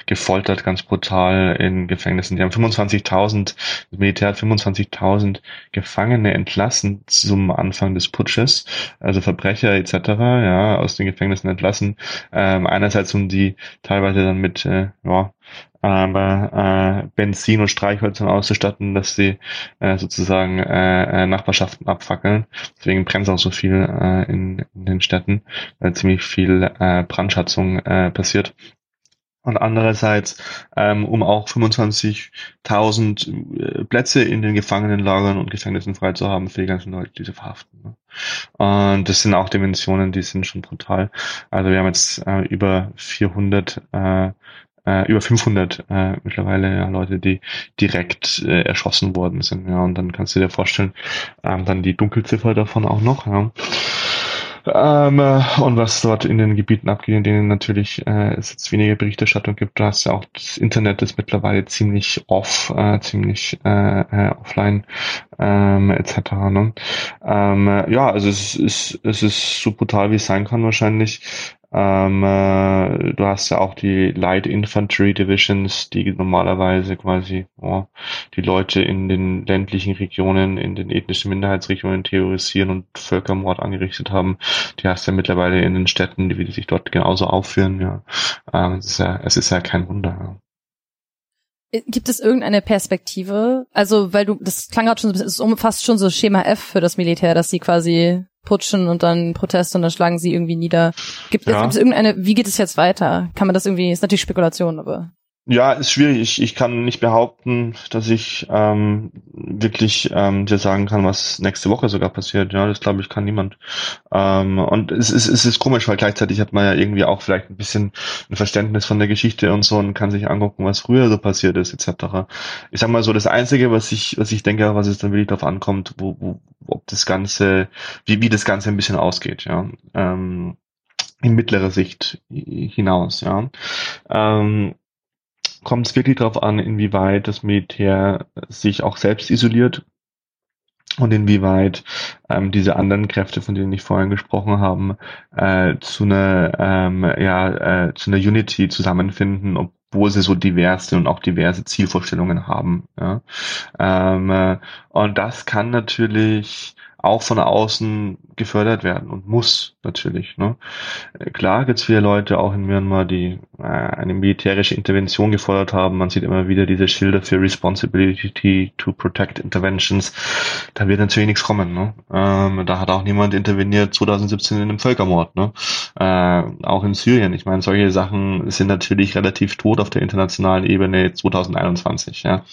gefoltert, ganz brutal in Gefängnissen. Die haben 25.000, das Militär hat 25.000 Gefangene entlassen zum Anfang des Putsches, also Verbrecher etc., ja, aus den Gefängnissen entlassen. Ähm, einerseits um die teilweise dann mit äh, ja, aber äh, Benzin und Streichhölzern auszustatten, dass sie äh, sozusagen äh, äh, Nachbarschaften abfackeln. Deswegen brennt auch so viel äh, in, in den Städten, weil ziemlich viel äh, Brandschatzung äh, passiert. Und andererseits, ähm, um auch 25.000 äh, Plätze in den Gefangenenlagern und Gefängnissen frei zu haben für die ganzen Leute, die sie verhaften. Ne? Und das sind auch Dimensionen, die sind schon brutal. Also wir haben jetzt äh, über 400 äh, äh, über 500 äh, mittlerweile ja, Leute, die direkt äh, erschossen worden sind. Ja, und dann kannst du dir vorstellen, ähm, dann die Dunkelziffer davon auch noch. Ja. Ähm, äh, und was dort in den Gebieten abgeht, in denen natürlich äh, es jetzt weniger Berichterstattung gibt, da hast ja auch das Internet ist mittlerweile ziemlich off, äh, ziemlich äh, äh, offline ähm, etc. Ne? Ähm, ja, also es ist, es ist so brutal, wie es sein kann wahrscheinlich. Ähm, äh, du hast ja auch die Light Infantry Divisions, die normalerweise quasi oh, die Leute in den ländlichen Regionen, in den ethnischen Minderheitsregionen terrorisieren und Völkermord angerichtet haben. Die hast du ja mittlerweile in den Städten, die, die sich dort genauso aufführen. Ja, ähm, es ist ja, es ist ja kein Wunder. Ja. Gibt es irgendeine Perspektive? Also, weil du, das klang gerade schon so ein bisschen, es ist fast schon so Schema F für das Militär, dass sie quasi putschen und dann Proteste und dann schlagen sie irgendwie nieder. Gibt, ja. gibt es irgendeine, wie geht es jetzt weiter? Kann man das irgendwie, ist natürlich Spekulation, aber. Ja, ist schwierig. Ich, ich kann nicht behaupten, dass ich ähm, wirklich ähm, dir sagen kann, was nächste Woche sogar passiert. Ja, das glaube ich kann niemand. Ähm, und es ist, es ist komisch, weil gleichzeitig hat man ja irgendwie auch vielleicht ein bisschen ein Verständnis von der Geschichte und so und kann sich angucken, was früher so passiert ist, etc. Ich sag mal so, das Einzige, was ich, was ich denke, was es dann wirklich darauf ankommt, wo, wo, ob das Ganze, wie, wie das Ganze ein bisschen ausgeht, ja. Ähm, in mittlerer Sicht hinaus, ja. Ähm, kommt es wirklich darauf an, inwieweit das Militär sich auch selbst isoliert und inwieweit ähm, diese anderen Kräfte, von denen ich vorhin gesprochen habe, äh, zu einer ähm, ja äh, zu einer Unity zusammenfinden, obwohl sie so diverse und auch diverse Zielvorstellungen haben. Ja? Ähm, äh, und das kann natürlich auch von außen gefördert werden und muss natürlich. Ne? Äh, klar gibt es viele Leute auch in Myanmar, die äh, eine militärische Intervention gefordert haben. Man sieht immer wieder diese Schilder für Responsibility to Protect Interventions. Da wird natürlich nichts kommen. Ne? Ähm, da hat auch niemand interveniert 2017 in einem Völkermord. Ne? Äh, auch in Syrien. Ich meine, solche Sachen sind natürlich relativ tot auf der internationalen Ebene 2021. Ja?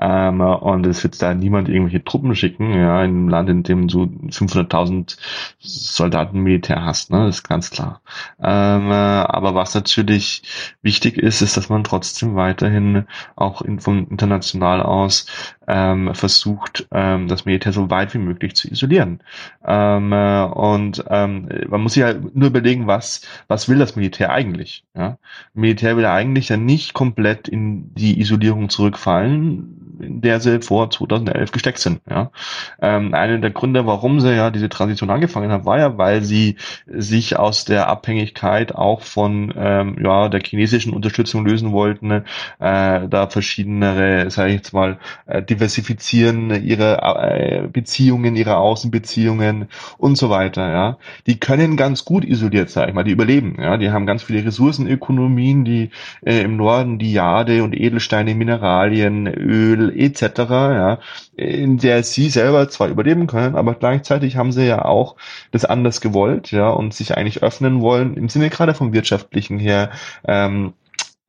Ähm, und es wird da niemand irgendwelche Truppen schicken, ja, in einem Land, in dem du 500.000 Soldaten Militär hast, ne? Das ist ganz klar. Ähm, äh, aber was natürlich wichtig ist, ist, dass man trotzdem weiterhin auch in, von international aus ähm, versucht, ähm, das Militär so weit wie möglich zu isolieren. Ähm, äh, und ähm, man muss sich ja nur überlegen, was, was will das Militär eigentlich? Ja? Militär will eigentlich ja nicht komplett in die Isolierung zurückfallen, in der sie vor 2011 gesteckt sind. Ja? Ähm, einer der Gründe, warum sie ja diese Transition angefangen haben, war ja, weil sie sich aus der Abhängigkeit auch von ähm, ja, der chinesischen Unterstützung lösen wollten, äh, da verschiedene, sage ich jetzt mal, äh, diversifizieren ihre äh, Beziehungen, ihre Außenbeziehungen und so weiter, ja. Die können ganz gut isoliert, sag ich mal, die überleben, ja. Die haben ganz viele Ressourcenökonomien, die äh, im Norden die Jade und Edelsteine, Mineralien, Öl etc., ja, in der sie selber zwar überleben können, aber gleichzeitig haben sie ja auch das anders gewollt, ja, und sich eigentlich öffnen wollen, im Sinne gerade vom wirtschaftlichen her, ähm,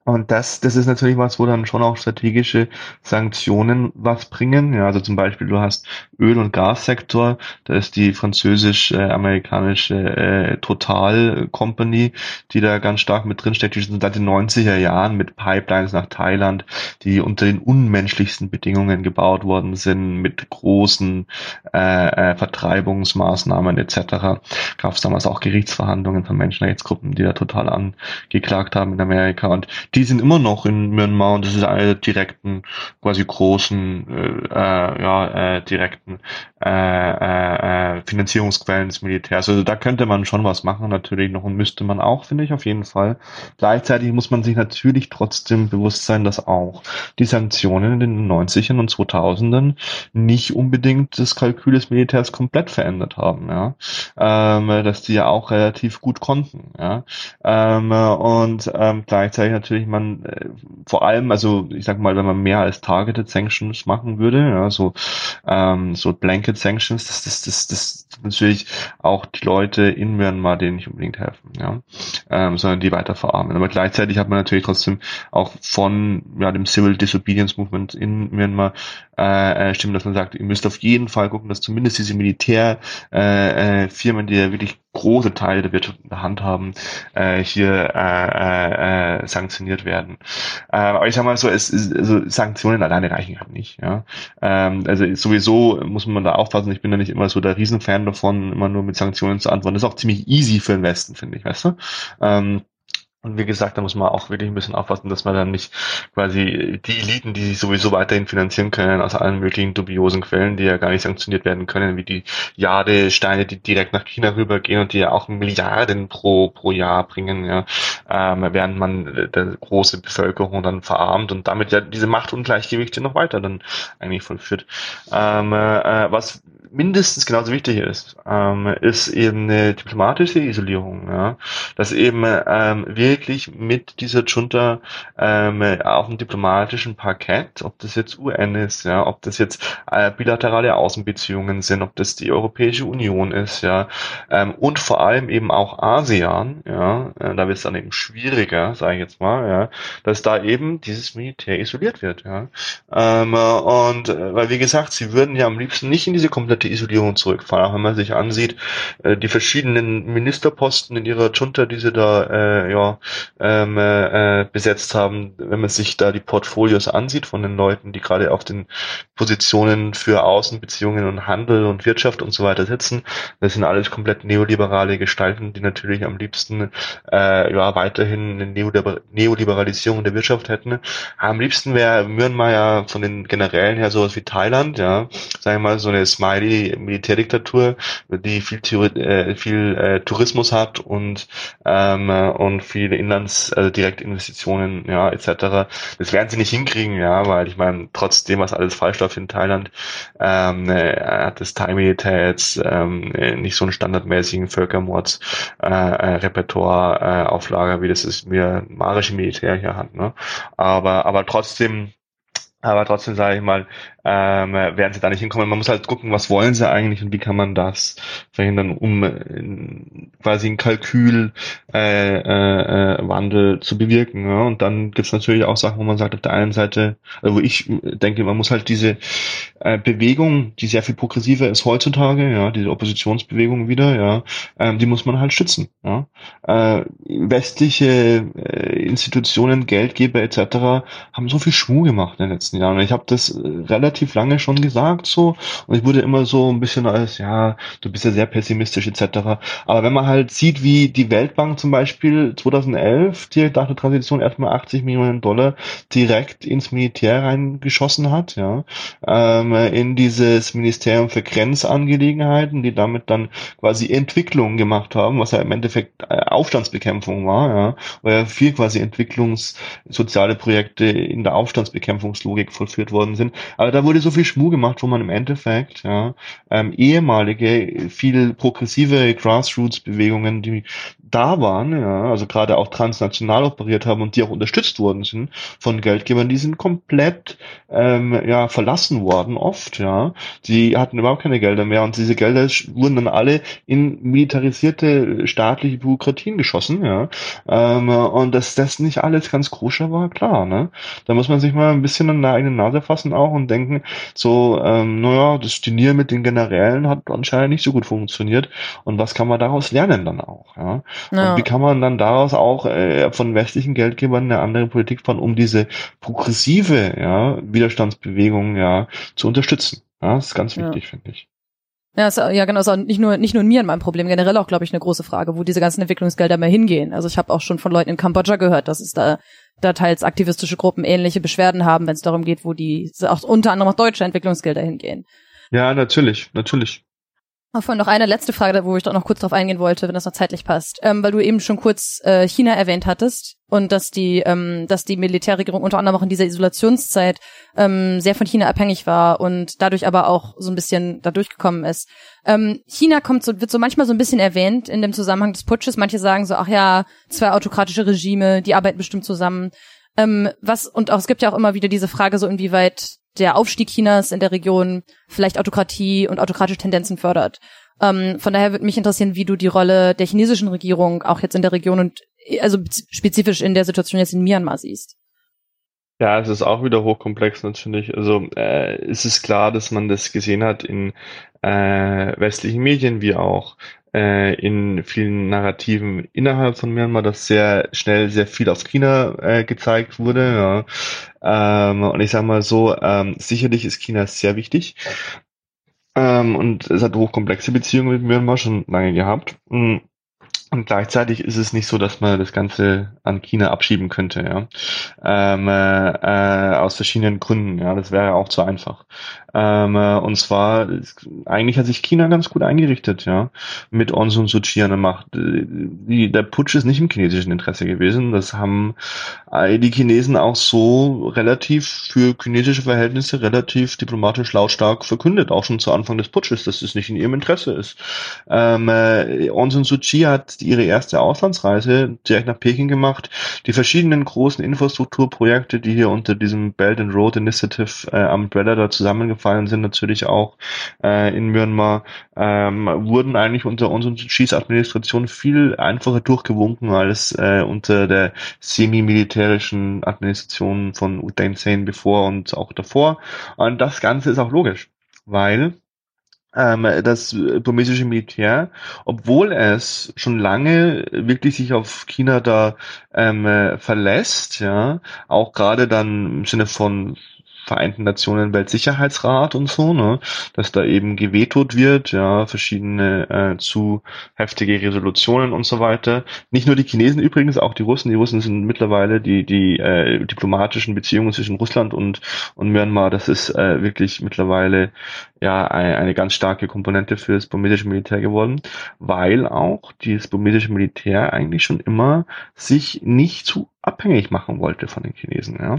und das, das ist natürlich was, wo dann schon auch strategische Sanktionen was bringen. Ja, also zum Beispiel du hast Öl- und Gassektor, da ist die französisch-amerikanische äh, Total Company, die da ganz stark mit drinsteckt, die schon seit den 90er Jahren mit Pipelines nach Thailand, die unter den unmenschlichsten Bedingungen gebaut worden sind, mit großen äh, äh, Vertreibungsmaßnahmen etc. Gab es damals auch Gerichtsverhandlungen von Menschenrechtsgruppen, die da total angeklagt haben in Amerika. Und die sind immer noch in Myanmar und das ist eine der direkten, quasi großen, äh, äh, ja, äh, direkten äh, äh, äh, Finanzierungsquellen des Militärs. Also da könnte man schon was machen, natürlich noch und müsste man auch, finde ich auf jeden Fall. Gleichzeitig muss man sich natürlich trotzdem bewusst sein, dass auch die Sanktionen in den 90ern und 2000ern nicht unbedingt das Kalkül des Militärs komplett verändert haben, ja, ähm, dass die ja auch relativ gut konnten, ja, ähm, und ähm, gleichzeitig natürlich man äh, vor allem, also ich sag mal, wenn man mehr als Targeted Sanctions machen würde, ja, so ähm, so Blanket Sanctions, das, das, das, das natürlich auch die Leute in Myanmar denen nicht unbedingt helfen, ja, ähm, sondern die weiter verarmen. Aber gleichzeitig hat man natürlich trotzdem auch von ja, dem Civil Disobedience Movement in Myanmar äh, äh, Stimmen, dass man sagt, ihr müsst auf jeden Fall gucken, dass zumindest diese Militärfirmen, äh, äh, Firmen, die ja wirklich große Teile der Wirtschaft in der Hand haben, äh, hier äh, äh, sanktioniert werden. Äh, aber ich sag mal so, es, also Sanktionen alleine reichen halt nicht. Ja? Ähm, also sowieso muss man da aufpassen. Ich bin da nicht immer so der Riesenfan davon, immer nur mit Sanktionen zu antworten. Das ist auch ziemlich easy für den Westen, finde ich, weißt du? Ähm, Und wie gesagt, da muss man auch wirklich ein bisschen aufpassen, dass man dann nicht quasi die Eliten, die sich sowieso weiterhin finanzieren können aus allen möglichen dubiosen Quellen, die ja gar nicht sanktioniert werden können, wie die Jadesteine, die direkt nach China rübergehen und die ja auch Milliarden pro, pro Jahr bringen, ja, ähm, während man äh, der große Bevölkerung dann verarmt und damit ja diese Machtungleichgewichte noch weiter dann eigentlich vollführt. Ähm, äh, was mindestens genauso wichtig ist, ähm, ist eben eine diplomatische Isolierung, ja, dass eben ähm, wirklich mit dieser Junta ähm, auf dem diplomatischen Parkett, ob das jetzt UN ist, ja, ob das jetzt äh, bilaterale Außenbeziehungen sind, ob das die Europäische Union ist, ja, ähm, und vor allem eben auch ASEAN, ja, äh, da wird es dann eben schwieriger, sage ich jetzt mal, ja, dass da eben dieses Militär isoliert wird, ja, ähm, und äh, weil wie gesagt, sie würden ja am liebsten nicht in diese komplette Isolierung zurückfahren, auch wenn man sich ansieht, äh, die verschiedenen Ministerposten in ihrer Junta, die sie da äh, ja ähm, äh, besetzt haben, wenn man sich da die Portfolios ansieht von den Leuten, die gerade auf den Positionen für Außenbeziehungen und Handel und Wirtschaft und so weiter sitzen, das sind alles komplett neoliberale Gestalten, die natürlich am liebsten äh, ja weiterhin eine Neoliber Neoliberalisierung der Wirtschaft hätten. Am liebsten wäre Myanmar ja von den Generälen her sowas wie Thailand, ja, sagen wir mal so eine Smiley Militärdiktatur, die viel, äh, viel äh, Tourismus hat und ähm, und viele Inlands, also Direktinvestitionen, ja, etc. Das werden sie nicht hinkriegen, ja, weil ich meine, trotzdem, was alles falsch läuft in Thailand, ähm, äh, hat das Thai-Militär jetzt ähm, nicht so einen standardmäßigen Völkermords-Repertoire äh, äh, auf Lager, wie das das myanmarische Militär hier hat. Ne? Aber, aber trotzdem aber trotzdem sage ich mal, ähm, werden sie da nicht hinkommen. Man muss halt gucken, was wollen sie eigentlich und wie kann man das verhindern, um äh, quasi einen Kalkülwandel äh, äh, Wandel zu bewirken. Ja? Und dann gibt's natürlich auch Sachen, wo man sagt, auf der einen Seite, also wo ich denke, man muss halt diese äh, Bewegung, die sehr viel progressiver ist heutzutage, ja, diese Oppositionsbewegung wieder, ja, ähm, die muss man halt schützen. Ja? Äh, westliche äh, Institutionen, Geldgeber etc. haben so viel Schwung gemacht in den letzten Jahren. Ich habe das äh, relativ relativ lange schon gesagt so und ich wurde immer so ein bisschen als, ja, du bist ja sehr pessimistisch etc. Aber wenn man halt sieht, wie die Weltbank zum Beispiel 2011 direkt nach der Transition erstmal 80 Millionen Dollar direkt ins Militär reingeschossen hat, ja, ähm, in dieses Ministerium für Grenzangelegenheiten, die damit dann quasi Entwicklung gemacht haben, was ja im Endeffekt äh, Aufstandsbekämpfung war, ja, weil ja viel quasi Entwicklungssoziale Projekte in der Aufstandsbekämpfungslogik vollführt worden sind. Aber da wurde so viel Schmuh gemacht, wo man im Endeffekt ja, ähm, ehemalige, viel progressive Grassroots-Bewegungen, die da waren, ja, also gerade auch transnational operiert haben und die auch unterstützt worden sind von Geldgebern, die sind komplett ähm, ja verlassen worden oft, ja. Die hatten überhaupt keine Gelder mehr und diese Gelder wurden dann alle in militarisierte staatliche Bürokratien geschossen, ja. Ähm, und dass das nicht alles ganz koscher war, klar, ne. Da muss man sich mal ein bisschen an der eigenen Nase fassen auch und denken, so, ähm, naja, das Turnier mit den Generälen hat anscheinend nicht so gut funktioniert und was kann man daraus lernen dann auch, ja. Ja. Und wie kann man dann daraus auch äh, von westlichen Geldgebern eine andere Politik fahren, um diese progressive ja, Widerstandsbewegung ja zu unterstützen? Ja, das ist ganz wichtig, ja. finde ich. Ja, ist, ja genau, ist auch nicht nur nicht nur in mir mein Problem, generell auch, glaube ich, eine große Frage, wo diese ganzen Entwicklungsgelder mehr hingehen. Also ich habe auch schon von Leuten in Kambodscha gehört, dass es da, da teils aktivistische Gruppen ähnliche Beschwerden haben, wenn es darum geht, wo die auch unter anderem auch deutsche Entwicklungsgelder hingehen. Ja, natürlich, natürlich. Vorhin noch eine letzte Frage, wo ich doch noch kurz drauf eingehen wollte, wenn das noch zeitlich passt, ähm, weil du eben schon kurz äh, China erwähnt hattest und dass die, ähm, dass die Militärregierung unter anderem auch in dieser Isolationszeit ähm, sehr von China abhängig war und dadurch aber auch so ein bisschen da durchgekommen ist. Ähm, China kommt so, wird so manchmal so ein bisschen erwähnt in dem Zusammenhang des Putsches. Manche sagen so, ach ja, zwei autokratische Regime, die arbeiten bestimmt zusammen. Ähm, was und auch es gibt ja auch immer wieder diese Frage so inwieweit der Aufstieg Chinas in der Region vielleicht Autokratie und autokratische Tendenzen fördert. Ähm, von daher würde mich interessieren, wie du die Rolle der chinesischen Regierung auch jetzt in der Region und also spezifisch in der Situation jetzt in Myanmar siehst. Ja, es ist auch wieder hochkomplex natürlich. Also äh, es ist klar, dass man das gesehen hat in äh, westlichen Medien wie auch äh, in vielen Narrativen innerhalb von Myanmar, dass sehr schnell sehr viel auf China äh, gezeigt wurde. Ja. Ähm, und ich sage mal so, ähm, sicherlich ist China sehr wichtig. Ähm, und es hat hochkomplexe Beziehungen mit Myanmar schon lange gehabt. Mhm. Und gleichzeitig ist es nicht so, dass man das Ganze an China abschieben könnte, ja. Ähm, äh, äh aus verschiedenen Gründen, ja. Das wäre auch zu einfach. Ähm, äh, und zwar, eigentlich hat sich China ganz gut eingerichtet, ja, mit Aung San Suu Kyi an der Macht. Die, der Putsch ist nicht im chinesischen Interesse gewesen. Das haben äh, die Chinesen auch so relativ für chinesische Verhältnisse relativ diplomatisch lautstark verkündet, auch schon zu Anfang des Putsches, dass es nicht in ihrem Interesse ist. Ähm, äh, Aung San Suu Kyi hat ihre erste Auslandsreise direkt nach Peking gemacht. Die verschiedenen großen Infrastrukturprojekte, die hier unter diesem Belt and Road Initiative äh, Umbrella da zusammengefallen sind, natürlich auch äh, in Myanmar, ähm, wurden eigentlich unter unserer Schießadministration viel einfacher durchgewunken als äh, unter der semi-militärischen Administration von U Thein Sein bevor und auch davor. Und das Ganze ist auch logisch, weil ähm, das burmesische Militär, obwohl es schon lange wirklich sich auf China da ähm, verlässt, ja, auch gerade dann im Sinne von Vereinten Nationen Weltsicherheitsrat und so, ne, dass da eben gewetot wird, ja, verschiedene äh, zu heftige Resolutionen und so weiter. Nicht nur die Chinesen übrigens, auch die Russen. Die Russen sind mittlerweile die die äh, diplomatischen Beziehungen zwischen Russland und und Myanmar. Das ist äh, wirklich mittlerweile ja eine, eine ganz starke Komponente für das burmesische Militär geworden, weil auch dieses burmesische Militär eigentlich schon immer sich nicht zu abhängig machen wollte von den Chinesen. Ja.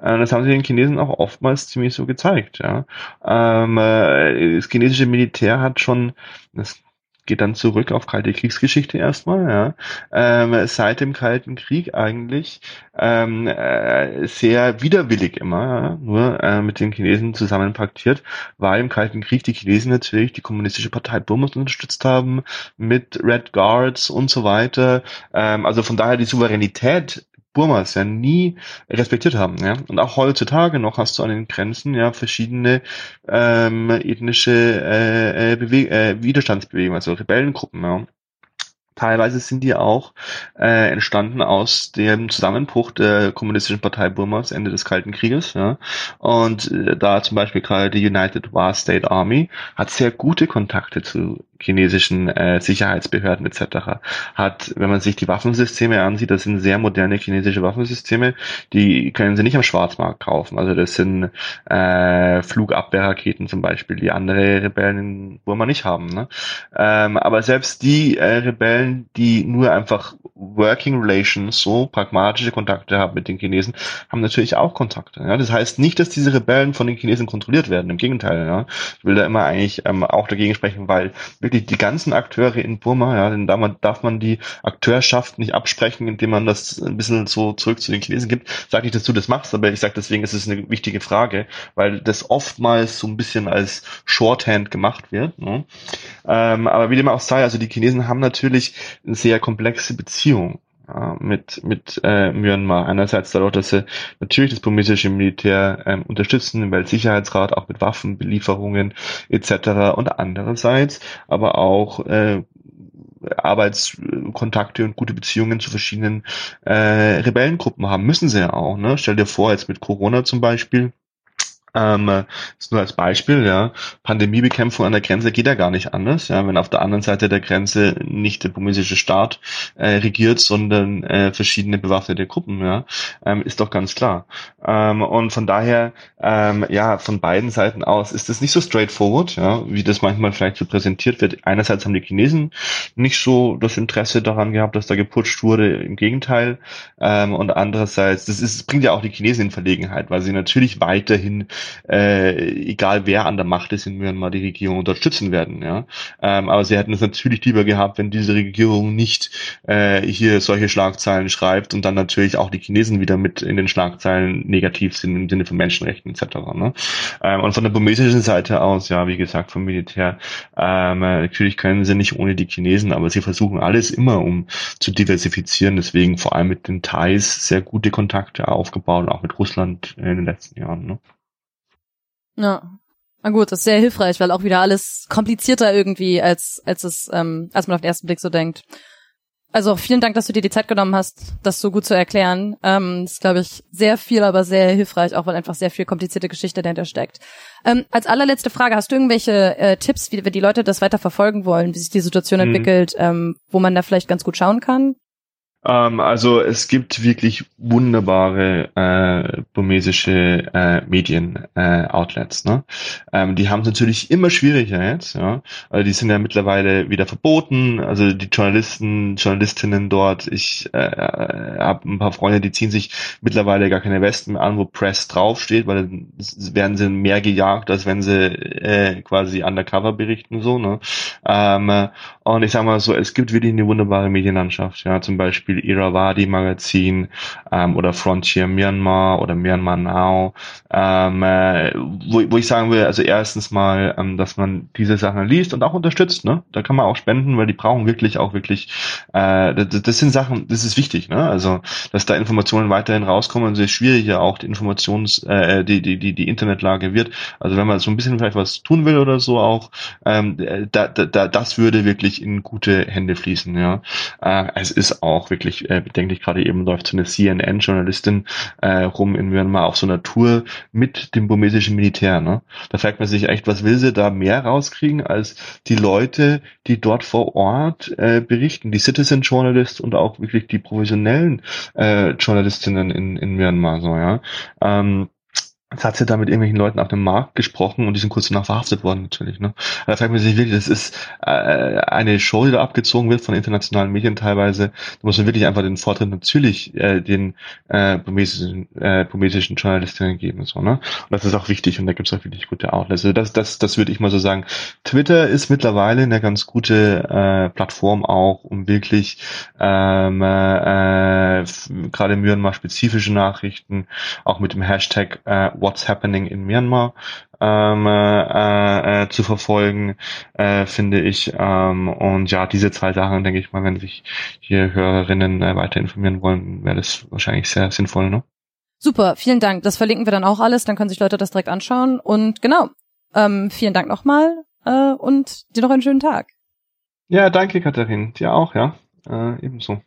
Äh, das haben sie den Chinesen auch oftmals ziemlich so gezeigt. Ja. Ähm, äh, das chinesische Militär hat schon, das geht dann zurück auf kalte Kriegsgeschichte erstmal, ja. Ähm, seit dem Kalten Krieg eigentlich ähm, äh, sehr widerwillig immer, nur mit den Chinesen zusammenpaktiert, weil im Kalten Krieg die Chinesen natürlich die kommunistische Partei Burmas unterstützt haben mit Red Guards und so weiter. Also von daher die Souveränität Burmas ja nie respektiert haben. Ja? Und auch heutzutage noch hast du an den Grenzen ja verschiedene ähm, ethnische äh, äh, äh, Widerstandsbewegungen, also Rebellengruppen. Ja? Teilweise sind die auch äh, entstanden aus dem Zusammenbruch der kommunistischen Partei Burmas Ende des Kalten Krieges. Ja. Und äh, da zum Beispiel gerade die United War State Army hat sehr gute Kontakte zu chinesischen äh, Sicherheitsbehörden etc. hat, wenn man sich die Waffensysteme ansieht, das sind sehr moderne chinesische Waffensysteme, die können sie nicht am Schwarzmarkt kaufen. Also das sind äh, Flugabwehrraketen zum Beispiel, die andere Rebellen in Burma nicht haben. Ne? Ähm, aber selbst die äh, Rebellen, die nur einfach Working Relations, so pragmatische Kontakte haben mit den Chinesen, haben natürlich auch Kontakte. Ja? Das heißt nicht, dass diese Rebellen von den Chinesen kontrolliert werden. Im Gegenteil. Ja? Ich will da immer eigentlich ähm, auch dagegen sprechen, weil wirklich die ganzen Akteure in Burma, ja, denn da darf man die Akteurschaft nicht absprechen, indem man das ein bisschen so zurück zu den Chinesen gibt. Sag nicht, dass du das machst, aber ich sage deswegen, ist es eine wichtige Frage, weil das oftmals so ein bisschen als Shorthand gemacht wird. Ne? Ähm, aber wie dem auch sei, also die Chinesen haben natürlich eine sehr komplexe Beziehung mit, mit äh, Myanmar. Einerseits dadurch, dass sie natürlich das burmesische Militär ähm, unterstützen, im Weltsicherheitsrat, auch mit Waffenbelieferungen etc. Und andererseits aber auch äh, Arbeitskontakte und gute Beziehungen zu verschiedenen äh, Rebellengruppen haben. Müssen sie ja auch. Ne? Stell dir vor, jetzt mit Corona zum Beispiel, ähm, ist nur als Beispiel, ja. Pandemiebekämpfung an der Grenze geht ja gar nicht anders, ja. Wenn auf der anderen Seite der Grenze nicht der burmesische Staat äh, regiert, sondern äh, verschiedene bewaffnete Gruppen, ja, ähm, ist doch ganz klar. Ähm, und von daher, ähm, ja, von beiden Seiten aus ist das nicht so straightforward, ja, wie das manchmal vielleicht so präsentiert wird. Einerseits haben die Chinesen nicht so das Interesse daran gehabt, dass da geputscht wurde, im Gegenteil. Ähm, und andererseits, das ist, das bringt ja auch die Chinesen in Verlegenheit, weil sie natürlich weiterhin äh, egal wer an der Macht ist in Myanmar, die Regierung unterstützen werden. Ja? Ähm, aber sie hätten es natürlich lieber gehabt, wenn diese Regierung nicht äh, hier solche Schlagzeilen schreibt und dann natürlich auch die Chinesen wieder mit in den Schlagzeilen negativ sind im Sinne von Menschenrechten etc. Ne? Ähm, und von der burmesischen Seite aus, ja, wie gesagt, vom Militär, ähm, natürlich können sie nicht ohne die Chinesen, aber sie versuchen alles immer, um zu diversifizieren. Deswegen vor allem mit den Thais sehr gute Kontakte aufgebaut, auch mit Russland in den letzten Jahren. Ne? Ja. Na gut, das ist sehr hilfreich, weil auch wieder alles komplizierter irgendwie, als, als es, ähm, als man auf den ersten Blick so denkt. Also vielen Dank, dass du dir die Zeit genommen hast, das so gut zu erklären. Ähm, das ist, glaube ich, sehr viel, aber sehr hilfreich, auch weil einfach sehr viel komplizierte Geschichte dahinter steckt. Ähm, als allerletzte Frage, hast du irgendwelche äh, Tipps, wie, wie die Leute das weiter verfolgen wollen, wie sich die Situation mhm. entwickelt, ähm, wo man da vielleicht ganz gut schauen kann? Ähm, also es gibt wirklich wunderbare äh, burmesische äh, Medien-Outlets. Äh, ne? Ähm, die haben es natürlich immer schwieriger jetzt, ja, weil die sind ja mittlerweile wieder verboten. Also die Journalisten, Journalistinnen dort, ich äh, äh habe ein paar Freunde, die ziehen sich mittlerweile gar keine Westen mehr an, wo Press draufsteht, weil dann werden sie mehr gejagt, als wenn sie äh, quasi undercover berichten so. Ne? Ähm, und ich sag mal so, es gibt wirklich eine wunderbare Medienlandschaft, ja, zum Beispiel Beispiel Irrawaddy Magazin ähm, oder Frontier Myanmar oder Myanmar Now, ähm, äh, wo, wo ich sagen will, also erstens mal, ähm, dass man diese Sachen liest und auch unterstützt, ne? Da kann man auch spenden, weil die brauchen wirklich auch wirklich, äh, das, das sind Sachen, das ist wichtig, ne? Also, dass da Informationen weiterhin rauskommen, sehr schwierig ja auch die Informations, äh, die, die, die, die Internetlage wird. Also wenn man so ein bisschen vielleicht was tun will oder so auch, ähm, da, da, das würde wirklich in gute Hände fließen, ja. Äh, es ist auch wirklich wirklich äh, bedenklich. Gerade eben läuft so eine CNN-Journalistin äh, rum in Myanmar auf so einer Tour mit dem burmesischen Militär. Ne? Da fragt man sich echt, was will sie da mehr rauskriegen als die Leute, die dort vor Ort äh, berichten, die Citizen Journalists und auch wirklich die professionellen äh, Journalistinnen in, in Myanmar. So, ja. Ähm, Jetzt hat sie da mit irgendwelchen Leuten auf dem Markt gesprochen und die sind kurz danach verhaftet worden natürlich. Ne? Da fragt man sich wirklich, das ist äh, eine Show, die da abgezogen wird von internationalen Medien teilweise. Da muss man wirklich einfach den Vortritt natürlich äh, den äh, burmesischen, äh, burmesischen Journalistinnen geben. Und, so, ne? und das ist auch wichtig und da gibt es auch wirklich gute Outlets. Also das, das, das würde ich mal so sagen. Twitter ist mittlerweile eine ganz gute äh, Plattform auch, um wirklich ähm, äh, gerade Myanmar spezifische Nachrichten auch mit dem Hashtag äh, What's Happening in Myanmar ähm, äh, äh, zu verfolgen, äh, finde ich. Ähm, und ja, diese zwei Sachen, denke ich mal, wenn sich hier Hörerinnen äh, weiter informieren wollen, wäre das wahrscheinlich sehr sinnvoll, ne? Super, vielen Dank. Das verlinken wir dann auch alles, dann können sich Leute das direkt anschauen. Und genau, ähm, vielen Dank nochmal äh, und dir noch einen schönen Tag. Ja, danke, Katharin. Dir auch, ja. Äh, ebenso.